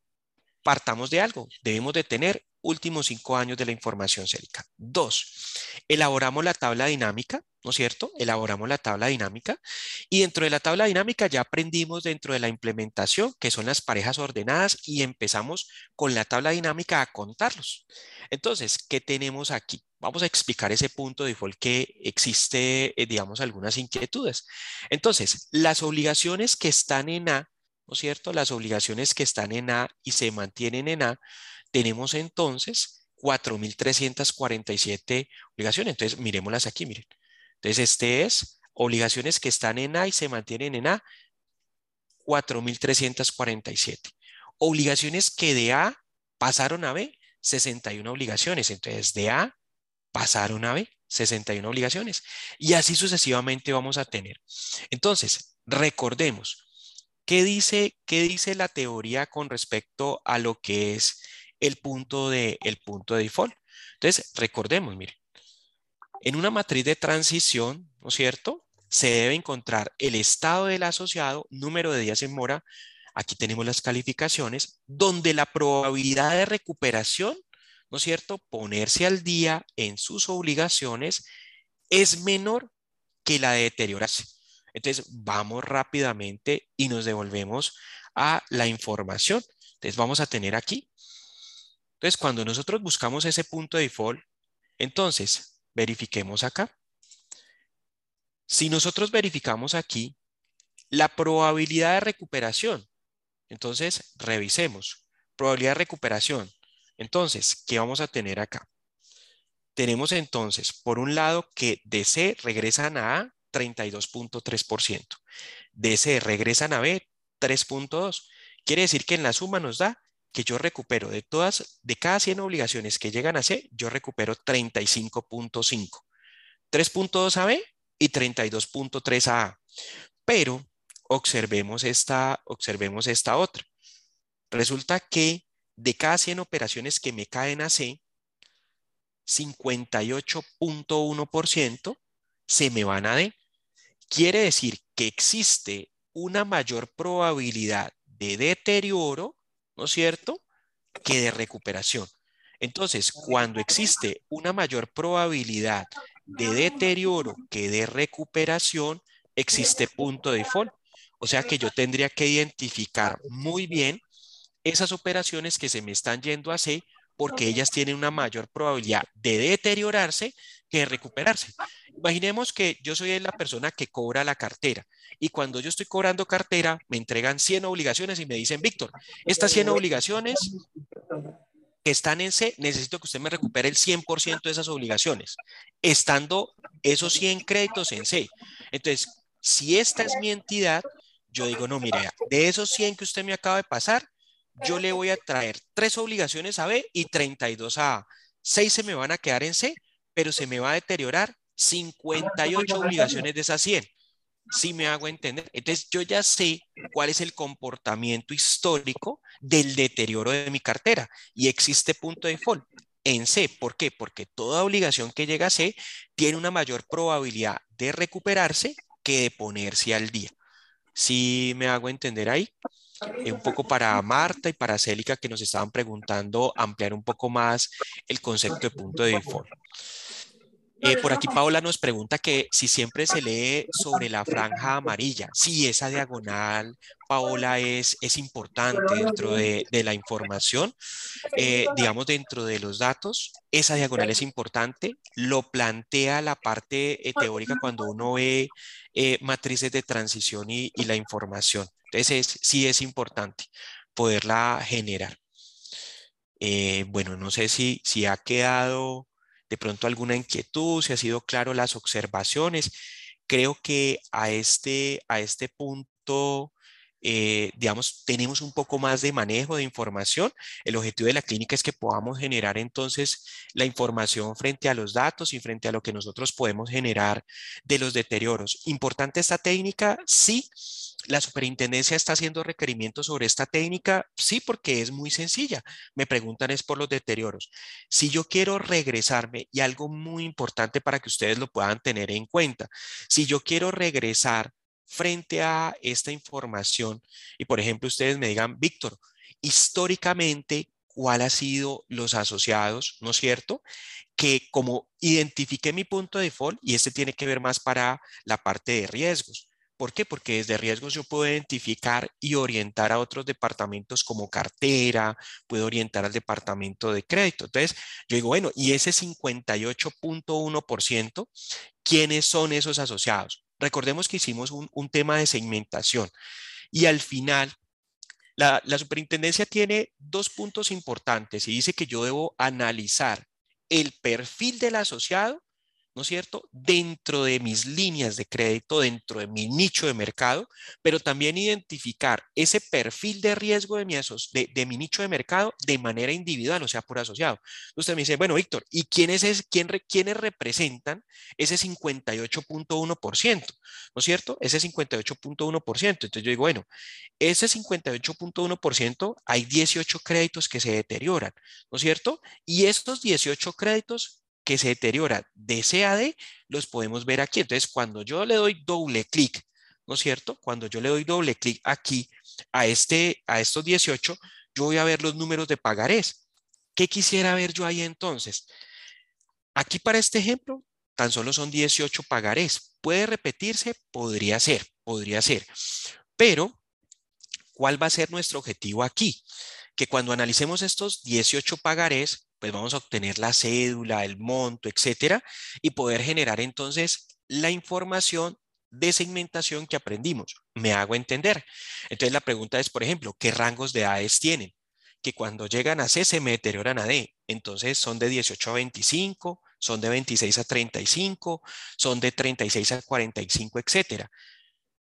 partamos de algo. Debemos de tener últimos cinco años de la información célica. Dos, elaboramos la tabla dinámica, ¿no es cierto? Elaboramos la tabla dinámica y dentro de la tabla dinámica ya aprendimos dentro de la implementación que son las parejas ordenadas y empezamos con la tabla dinámica a contarlos. Entonces, ¿qué tenemos aquí? Vamos a explicar ese punto de default que existe, eh, digamos, algunas inquietudes. Entonces, las obligaciones que están en A, ¿no es cierto? Las obligaciones que están en A y se mantienen en A, tenemos entonces 4.347 obligaciones. Entonces, miremoslas aquí, miren. Entonces, este es obligaciones que están en A y se mantienen en A, 4.347. Obligaciones que de A pasaron a B, 61 obligaciones. Entonces, de A pasaron a B, 61 obligaciones. Y así sucesivamente vamos a tener. Entonces, recordemos, ¿qué dice, qué dice la teoría con respecto a lo que es el punto de, el punto de default. Entonces, recordemos, miren, en una matriz de transición, ¿no es cierto? Se debe encontrar el estado del asociado, número de días en mora, aquí tenemos las calificaciones, donde la probabilidad de recuperación, ¿no es cierto? Ponerse al día en sus obligaciones es menor que la de deteriorarse. Entonces, vamos rápidamente y nos devolvemos a la información. Entonces, vamos a tener aquí entonces, cuando nosotros buscamos ese punto de default, entonces verifiquemos acá. Si nosotros verificamos aquí la probabilidad de recuperación, entonces revisemos. Probabilidad de recuperación. Entonces, ¿qué vamos a tener acá? Tenemos entonces, por un lado, que de C regresan a A 32.3%. De C regresan a B 3.2. Quiere decir que en la suma nos da que yo recupero de todas, de cada 100 obligaciones que llegan a C, yo recupero 35.5. 3.2 a B y 32.3 a A. Pero observemos esta, observemos esta otra. Resulta que de cada 100 operaciones que me caen a C, 58.1% se me van a D. Quiere decir que existe una mayor probabilidad de deterioro ¿no es cierto?, que de recuperación. Entonces, cuando existe una mayor probabilidad de deterioro que de recuperación, existe punto de default. O sea que yo tendría que identificar muy bien esas operaciones que se me están yendo a C porque ellas tienen una mayor probabilidad de deteriorarse que recuperarse. Imaginemos que yo soy la persona que cobra la cartera y cuando yo estoy cobrando cartera me entregan 100 obligaciones y me dicen, Víctor, estas 100 obligaciones que están en C, necesito que usted me recupere el 100% de esas obligaciones, estando esos 100 créditos en C. Entonces, si esta es mi entidad, yo digo, no, mire, de esos 100 que usted me acaba de pasar, yo le voy a traer tres obligaciones a B y 32 a A. 6 se me van a quedar en C, pero se me va a deteriorar 58 obligaciones de esas 100. Si me hago entender. Entonces yo ya sé cuál es el comportamiento histórico del deterioro de mi cartera y existe punto de default en C. ¿Por qué? Porque toda obligación que llega a C tiene una mayor probabilidad de recuperarse que de ponerse al día. Si me hago entender ahí. Eh, un poco para Marta y para Célica que nos estaban preguntando ampliar un poco más el concepto de punto de default. Eh, por aquí Paola nos pregunta que si siempre se lee sobre la franja amarilla. Sí, esa diagonal, Paola, es, es importante dentro de, de la información. Eh, digamos, dentro de los datos, esa diagonal es importante. Lo plantea la parte teórica cuando uno ve matrices de transición y, y la información. Entonces, sí es importante poderla generar. Eh, bueno, no sé si, si ha quedado de pronto alguna inquietud, si ha sido claro las observaciones. Creo que a este, a este punto eh, digamos, tenemos un poco más de manejo de información. El objetivo de la clínica es que podamos generar entonces la información frente a los datos y frente a lo que nosotros podemos generar de los deterioros. ¿Importante esta técnica? Sí. ¿La superintendencia está haciendo requerimientos sobre esta técnica? Sí, porque es muy sencilla. Me preguntan es por los deterioros. Si yo quiero regresarme, y algo muy importante para que ustedes lo puedan tener en cuenta, si yo quiero regresar frente a esta información y, por ejemplo, ustedes me digan, Víctor, históricamente, cuál ha sido los asociados, ¿no es cierto? Que como identifique mi punto de default, y este tiene que ver más para la parte de riesgos. ¿Por qué? Porque desde riesgos yo puedo identificar y orientar a otros departamentos como cartera, puedo orientar al departamento de crédito. Entonces, yo digo, bueno, y ese 58.1%, ¿quiénes son esos asociados? Recordemos que hicimos un, un tema de segmentación y al final la, superintendencia tiene dos puntos importantes y dice que yo debo analizar el perfil del asociado ¿no es cierto? Dentro de mis líneas de crédito, dentro de mi nicho de mercado, pero también identificar ese perfil de riesgo de mi, de, mi nicho de mercado de manera individual, o sea, por asociado. Usted me dice, bueno, Víctor, ¿y quiénes, es, quién, quiénes representan ese 58.1%? ¿No es cierto? Ese 58.1%. Entonces yo digo, bueno, ese 58.1% hay 18 créditos que se deterioran, ¿no es cierto? Y estos 18 créditos que se deteriora de CAD, los podemos ver aquí. Entonces, cuando yo le doy doble clic, ¿no es cierto? Cuando yo le doy doble clic aquí a, este, a estos 18, yo voy a ver los números de pagarés. ¿Qué quisiera ver yo ahí entonces? Aquí para este ejemplo, tan solo son 18 pagarés. ¿Puede repetirse? Podría ser, podría ser. Pero, ¿cuál va a ser nuestro objetivo aquí? Que cuando analicemos estos 18 pagarés, pues vamos a obtener la cédula, el monto, etcétera, y poder generar entonces la información de segmentación que aprendimos. Me hago entender. Entonces la pregunta es, por ejemplo, ¿qué rangos de edades tienen? Que cuando llegan a C se me deterioran a D. Entonces son de 18 a 25, son de 26 a 35, son de 36 a 45, etcétera.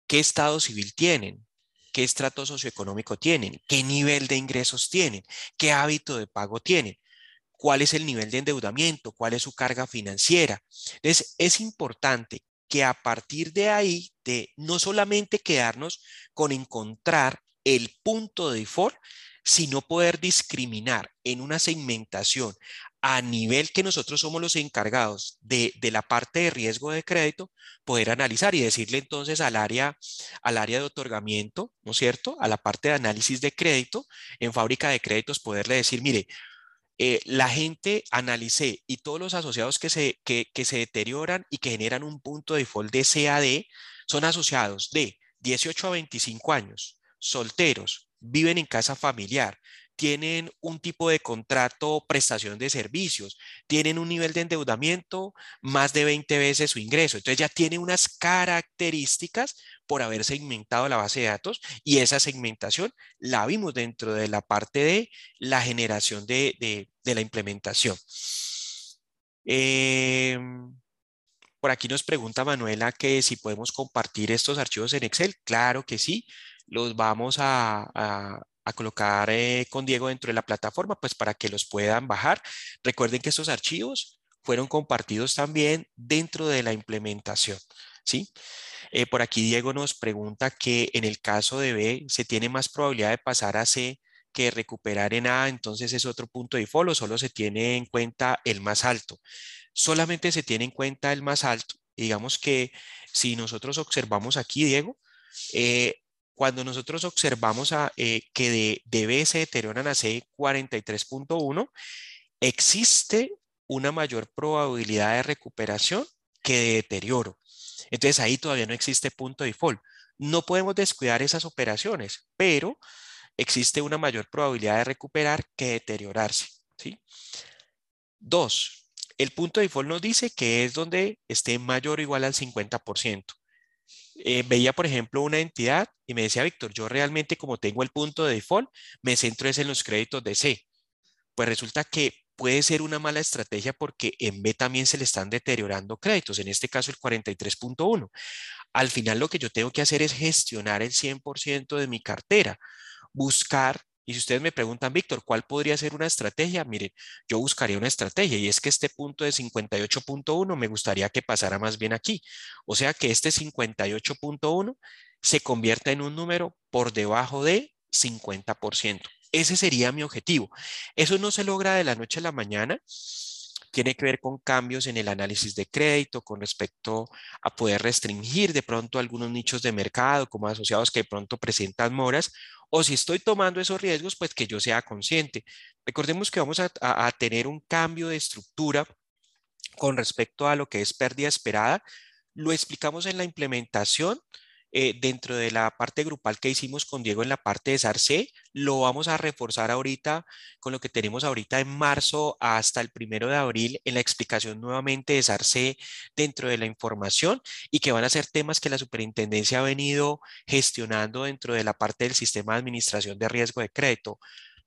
¿Qué estado civil tienen? ¿Qué estrato socioeconómico tienen? ¿Qué nivel de ingresos tienen? ¿Qué hábito de pago tienen? Cuál es el nivel de endeudamiento, cuál es su carga financiera. Entonces, es importante que a partir de ahí, de no solamente quedarnos con encontrar el punto de default, sino poder discriminar en una segmentación a nivel que nosotros somos los encargados de, de, la parte de riesgo de crédito, poder analizar y decirle entonces al área, al área de otorgamiento, ¿no es cierto? A la parte de análisis de crédito, en fábrica de créditos, poderle decir, mire, eh, la gente analicé y todos los asociados que se, que, se deterioran y que generan un punto de default de CAD son asociados de 18 a 25 años, solteros, viven en casa familiar, tienen un tipo de contrato prestación de servicios, tienen un nivel de endeudamiento más de 20 veces su ingreso. Entonces ya tiene unas características por haber segmentado la base de datos y esa segmentación la vimos dentro de la parte de la generación de, la implementación. Em, por aquí nos pregunta Manuela que si podemos compartir estos archivos en Excel. Claro que sí, los vamos a, a colocar eh, con Diego dentro de la plataforma, pues para que los puedan bajar. Recuerden que estos archivos fueron compartidos también dentro de la implementación, ¿sí? Eh, por aquí Diego nos pregunta que en el caso de B se tiene más probabilidad de pasar a C que recuperar en A, entonces es otro punto de o solo se tiene en cuenta el más alto. Solamente se tiene en cuenta el más alto. Digamos que si nosotros observamos aquí, Diego, eh, cuando nosotros observamos a, eh, que de, B se deterioran a C43.1, existe una mayor probabilidad de recuperación que de deterioro. Entonces ahí todavía no existe punto de default. No podemos descuidar esas operaciones, pero existe una mayor probabilidad de recuperar que deteriorarse. ¿sí? Dos, el punto de default nos dice que es donde esté mayor o igual al 50%. Eh, veía, por ejemplo, una entidad y me decía, Víctor, yo realmente como tengo el punto de default, me centro es en los créditos de C. Pues resulta que puede ser una mala estrategia porque en B también se le están deteriorando créditos, en este caso el 43.1. Al final lo que yo tengo que hacer es gestionar el 100% de mi cartera, buscar y si ustedes me preguntan, Víctor, ¿cuál podría ser una estrategia? Miren, yo buscaría una estrategia y es que este punto de 58.1 me gustaría que pasara más bien aquí. O sea que este 58.1 se convierta en un número por debajo de 50%. Ese sería mi objetivo. Eso no se logra de la noche a la mañana. tiene que ver con cambios en el análisis de crédito con respecto a poder restringir de pronto algunos nichos de mercado como asociados que de pronto presentan moras o si estoy tomando esos riesgos, pues que yo sea consciente. Recordemos que vamos a, a tener un cambio de estructura con respecto a lo que es pérdida esperada. Lo explicamos en la implementación eh, dentro de la parte grupal que hicimos con Diego en la parte de SARC, lo vamos a reforzar ahorita con lo que tenemos ahorita en marzo hasta el primero de abril en la explicación nuevamente de SARC dentro de la información y que van a ser temas que la superintendencia ha venido gestionando dentro de la parte del sistema de administración de riesgo de crédito.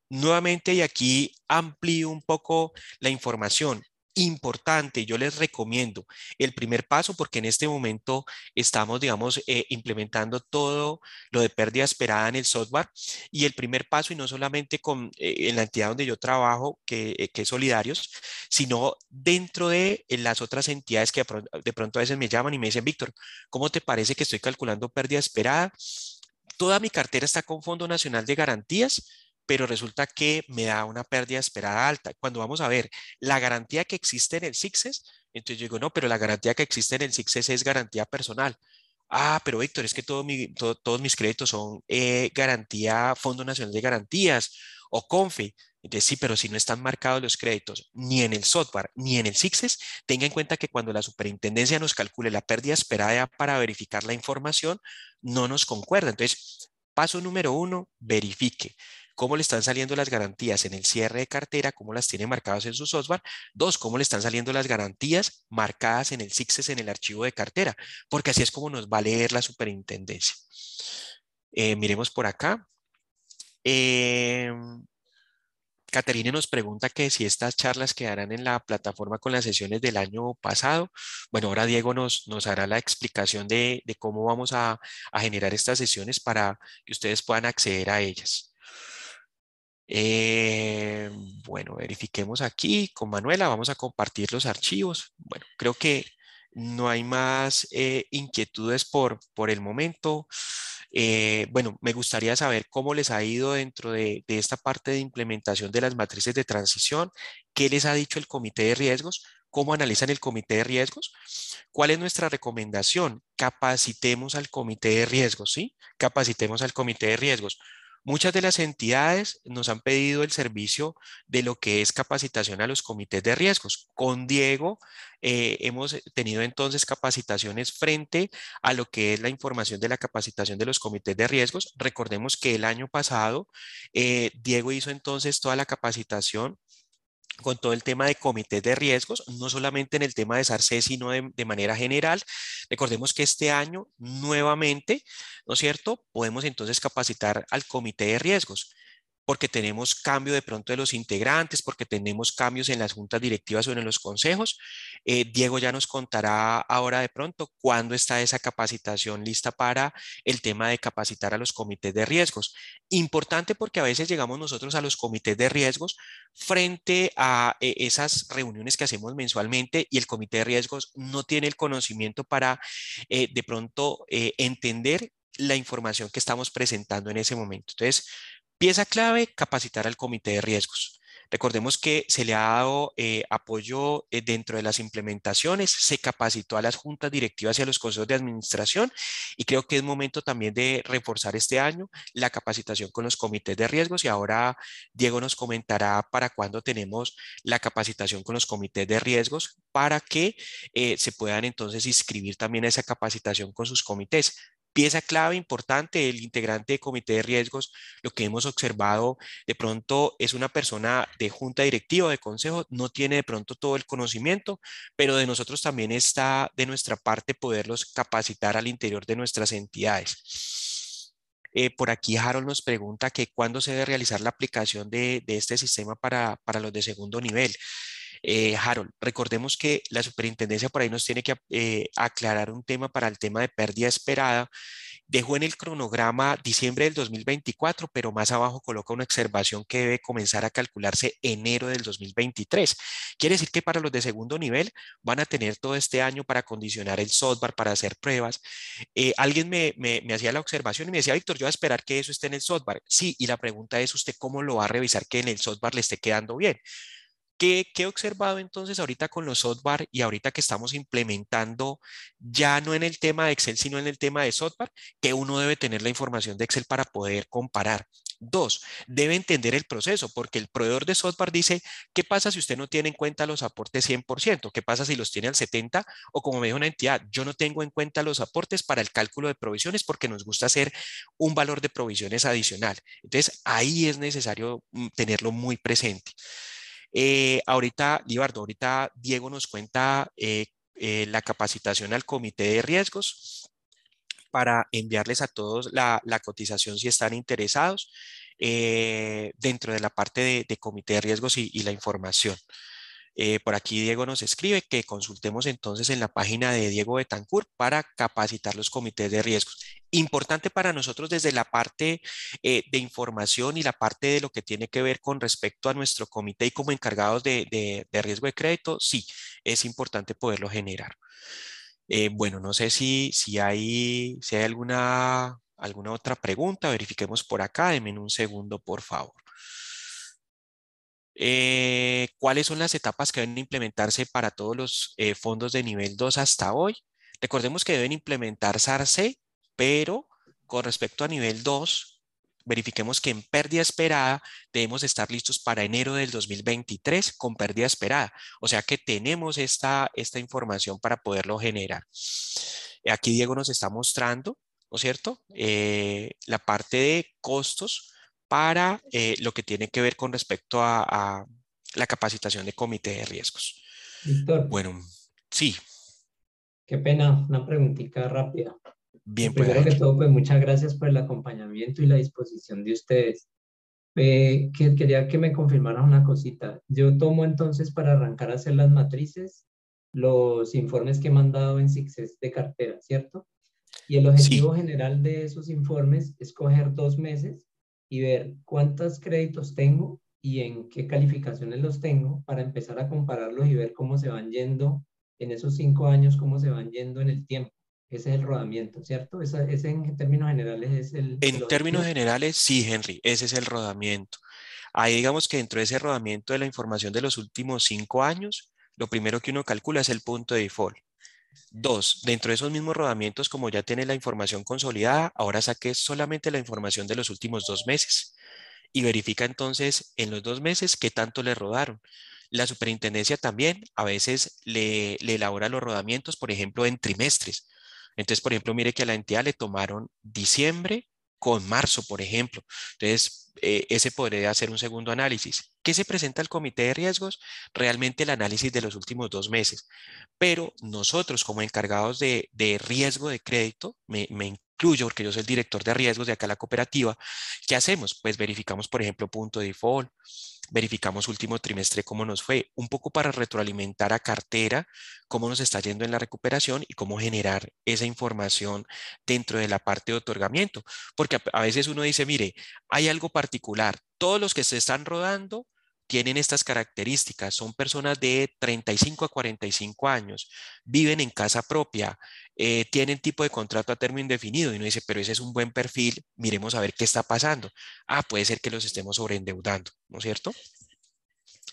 Nuevamente, y aquí amplío un poco la información importante, yo les recomiendo el primer paso porque en este momento estamos, digamos, eh, implementando todo lo de pérdida esperada en el software y el primer paso y no solamente con, eh, en la entidad donde yo trabajo, que, eh, que es Solidarios, sino dentro de las otras entidades que de pronto a veces me llaman y me dicen, Víctor, ¿cómo te parece que estoy calculando pérdida esperada? Toda mi cartera está con Fondo Nacional de Garantías, pero resulta que me da una pérdida esperada alta. Cuando vamos a ver la garantía que existe en el SIXES, entonces yo digo, no, pero la garantía que existe en el SIXES es garantía personal. Ah, pero Víctor, es que todos mis créditos son eh, garantía, Fondo Nacional de Garantías o CONFE. Entonces, sí, pero si no están marcados los créditos ni en el software ni en el SIXES, tenga en cuenta que cuando la superintendencia nos calcule la pérdida esperada para verificar la información, no nos concuerda. Entonces, paso número uno, verifique cómo le están saliendo las garantías en el cierre de cartera, cómo las tiene marcadas en su software. Dos, cómo le están saliendo las garantías marcadas en el SIXES en el archivo de cartera, porque así es como nos va a leer la superintendencia. Eh, miremos por acá. Eh, Caterina nos pregunta que si estas charlas quedarán en la plataforma con las sesiones del año pasado. Bueno, ahora Diego nos, nos hará la explicación de, cómo vamos a, generar estas sesiones para que ustedes puedan acceder a ellas. Eh, bueno, verifiquemos aquí con Manuela, vamos a compartir los archivos. Bueno, creo que no hay más eh, inquietudes por, por el momento. Eh, bueno, me gustaría saber cómo les ha ido dentro de, de, esta parte de implementación de las matrices de transición, qué les ha dicho el comité de riesgos, cómo analizan el comité de riesgos, cuál es nuestra recomendación, capacitemos al comité de riesgos, ¿sí? Capacitemos al comité de riesgos. Muchas de las entidades nos han pedido el servicio de lo que es capacitación a los comités de riesgos. Con Diego eh, hemos tenido entonces capacitaciones frente a lo que es la información de la capacitación de los comités de riesgos. Recordemos que el año pasado eh, Diego hizo entonces toda la capacitación con todo el tema de comités de riesgos, no solamente en el tema de SARCE, sino de, de, manera general. Recordemos que este año nuevamente, ¿no es cierto? Podemos entonces capacitar al comité de riesgos porque tenemos cambio de pronto de los integrantes, porque tenemos cambios en las juntas directivas o en los consejos. Eh, Diego ya nos contará ahora de pronto cuándo está esa capacitación lista para el tema de capacitar a los comités de riesgos. Importante porque a veces llegamos nosotros a los comités de riesgos frente a eh, esas reuniones que hacemos mensualmente y el comité de riesgos no tiene el conocimiento para eh, de pronto entender la información que estamos presentando en ese momento. Entonces, Pieza clave, capacitar al comité de riesgos. Recordemos que se le ha dado eh, apoyo eh, dentro de las implementaciones, se capacitó a las juntas directivas y a los consejos de administración y creo que es momento también de reforzar este año la capacitación con los comités de riesgos y ahora Diego nos comentará para cuándo tenemos la capacitación con los comités de riesgos para que eh, se puedan entonces inscribir también esa capacitación con sus comités pieza clave importante, el integrante de comité de riesgos, lo que hemos observado de pronto es una persona de junta directiva, de consejo, no tiene de pronto todo el conocimiento, pero de nosotros también está de nuestra parte poderlos capacitar al interior de nuestras entidades. Eh, por aquí Harold nos pregunta que cuándo se debe realizar la aplicación de, de este sistema para, para los de segundo nivel. Eh, Harold, recordemos que la superintendencia por ahí nos tiene que eh, aclarar un tema para el tema de pérdida esperada. Dejó en el cronograma diciembre del 2024, pero más abajo coloca una observación que debe comenzar a calcularse enero del 2023. Quiere decir que para los de segundo nivel van a tener todo este año para condicionar el software, para hacer pruebas. Eh, alguien me, me, me hacía la observación y me decía, Víctor, yo voy a esperar que eso esté en el software. Sí, y la pregunta es, ¿usted cómo lo va a revisar que en el software le esté quedando bien? ¿Qué, he observado entonces ahorita con los software y ahorita que estamos implementando ya no en el tema de Excel, sino en el tema de software? Que uno debe tener la información de Excel para poder comparar. Dos, debe entender el proceso, porque el proveedor de software dice, ¿qué pasa si usted no tiene en cuenta los aportes 100%? ¿Qué pasa si los tiene al 70%? O como me dijo una entidad, yo no tengo en cuenta los aportes para el cálculo de provisiones porque nos gusta hacer un valor de provisiones adicional. Entonces, ahí es necesario mm, tenerlo muy presente. Eh, ahorita, Libardo, ahorita Diego nos cuenta eh, eh, la capacitación al comité de riesgos para enviarles a todos la, cotización si están interesados dentro de la parte de, comité de riesgos y la información. Eh, por aquí Diego nos escribe que consultemos entonces en la página de Diego Betancourt para capacitar los comités de riesgos. Importante para nosotros desde la parte eh, de información y la parte de lo que tiene que ver con respecto a nuestro comité y como encargados de, riesgo de crédito, sí, es importante poderlo generar. Eh, bueno, no sé si, si, hay, si hay alguna, alguna otra pregunta, verifiquemos por acá, denme un segundo, por favor. Eh, ¿Cuáles son las etapas que deben implementarse para todos los eh, fondos de nivel 2 hasta hoy? Recordemos que deben implementar pero con respecto a nivel 2, verifiquemos que en pérdida esperada debemos estar listos para enero del 2023 con pérdida esperada. O sea que tenemos esta, esta información para poderlo generar. Aquí Diego nos está mostrando, ¿no es cierto? Eh, la parte de costos para eh, lo que tiene que ver con respecto a, la capacitación de comité de riesgos. Víctor. Bueno, sí. Qué pena, una preguntita rápida. Bien, pues. Primero que todo, pues muchas gracias por el acompañamiento y la disposición de ustedes. Eh, que, quería que me confirmaran una cosita. Yo tomo entonces para arrancar a hacer las matrices los informes que he mandado en SIXES de cartera, ¿cierto? Y el objetivo general de esos informes es coger dos meses y ver cuántos créditos tengo y en qué calificaciones los tengo para empezar a compararlos y ver cómo se van yendo en esos cinco años, cómo se van yendo en el tiempo. Ese es el rodamiento, ¿cierto? Ese, en términos generales es el... En términos generales, sí, Henry, ese es el rodamiento. Ahí digamos que dentro de ese rodamiento de la información de los últimos cinco años, lo primero que uno calcula es el punto de default. Dos, dentro de esos mismos rodamientos, como ya tiene la información consolidada, ahora saque solamente la información de los últimos dos meses y verifica entonces en los dos meses qué tanto le rodaron. La superintendencia también a veces le, le elabora los rodamientos, por ejemplo, en trimestres. Entonces, por ejemplo, mire que a la entidad le tomaron diciembre con marzo, por ejemplo. Entonces, eh, ese podría hacer un segundo análisis. ¿Qué se presenta al comité de riesgos? Realmente el análisis de los últimos dos meses. Pero nosotros como encargados de, riesgo de crédito, me, me, incluyo porque yo soy el director de riesgos de acá la cooperativa, ¿qué hacemos? Pues verificamos, por ejemplo, punto de default, verificamos último trimestre cómo nos fue, un poco para retroalimentar a cartera cómo nos está yendo en la recuperación y cómo generar esa información dentro de la parte de otorgamiento. Porque a, veces uno dice, mire, hay algo particular, todos los que se están rodando tienen estas características, son personas de 35 a 45 años, viven en casa propia, eh, tienen tipo de contrato a término indefinido y uno dice, pero ese es un buen perfil, miremos a ver qué está pasando. Ah, puede ser que los estemos sobreendeudando, ¿no es cierto?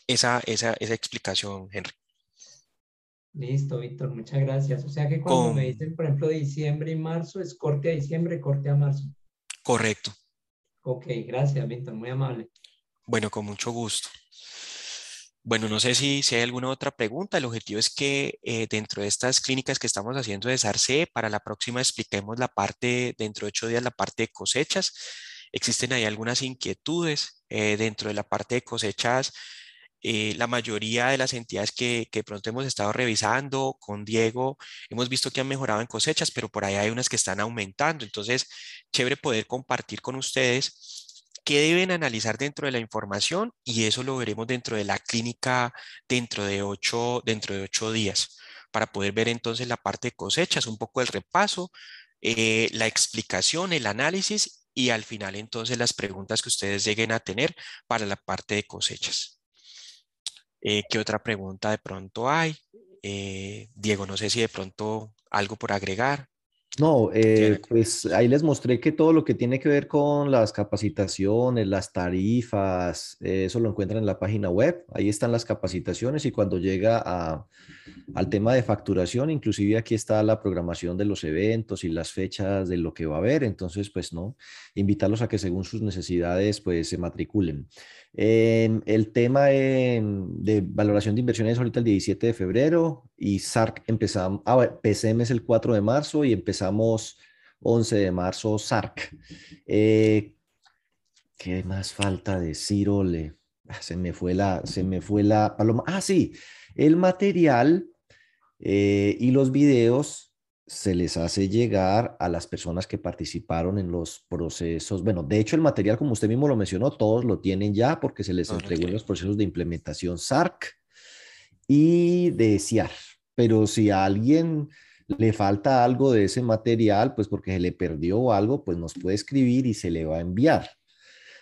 Esa, esa, esa explicación, Henry. Listo, Víctor, muchas gracias. O sea que cuando me dicen, por ejemplo, diciembre y marzo, es corte a diciembre, corte a marzo. Correcto. Ok, gracias, Víctor, muy amable. Bueno, con mucho gusto. Bueno, no sé si, si hay alguna otra pregunta. El objetivo es que eh, dentro de estas clínicas que estamos haciendo de SARCE, para la próxima expliquemos la parte, dentro de ocho días, la parte de cosechas. Existen ahí algunas inquietudes eh, dentro de la parte de cosechas. Eh, la mayoría de las entidades que, que pronto hemos estado revisando con Diego, hemos visto que han mejorado en cosechas, pero por ahí hay unas que están aumentando. Entonces, chévere poder compartir con ustedes qué deben analizar dentro de la información y eso lo veremos dentro de la clínica dentro de ocho, dentro de ocho días para poder ver entonces la parte de cosechas, un poco el repaso, eh, la explicación, el análisis y al final entonces las preguntas que ustedes lleguen a tener para la parte de cosechas. Eh, ¿Qué otra pregunta de pronto hay? Eh, Diego, no sé si de pronto algo por agregar. No, eh, pues ahí les mostré que todo lo que tiene que ver con las capacitaciones, las tarifas, eh, eso lo encuentran en la página web. Ahí están las capacitaciones y cuando llega a, al tema de facturación, inclusive aquí está la programación de los eventos y las fechas de lo que va a haber. Entonces, pues no, invitarlos a que según sus necesidades, pues se matriculen. El tema de valoración de inversiones ahorita el 17 de febrero y SARC empezamos, ah, PCM es el 4 de marzo y empezamos 11 de marzo SARC. Eh, ¿Qué más falta decir, Ole? Ah, se me fue la, se me fue la paloma. Ah, sí, el material eh, y los videos se les hace llegar a las personas que participaron en los procesos. Bueno, de hecho, el material, como usted mismo lo mencionó, todos lo tienen ya porque se les entregó en los procesos de implementación SARC y de CIAR. Pero si a alguien le falta algo de ese material, pues porque se le perdió algo, pues nos puede escribir y se le va a enviar.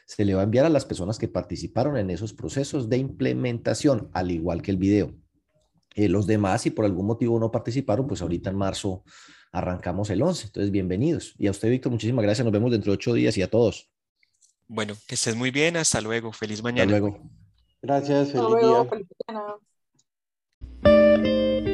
Se le va a enviar a las personas que participaron en esos procesos de implementación, al igual que el video. Eh, los demás, si por algún motivo no participaron, pues ahorita en marzo arrancamos el 11. Entonces, bienvenidos. Y a usted, Víctor, muchísimas gracias. Nos vemos dentro de ocho días y a todos. Bueno, que estés muy bien. Hasta luego. Feliz mañana. Hasta luego. Gracias. Feliz día. Feliz mañana.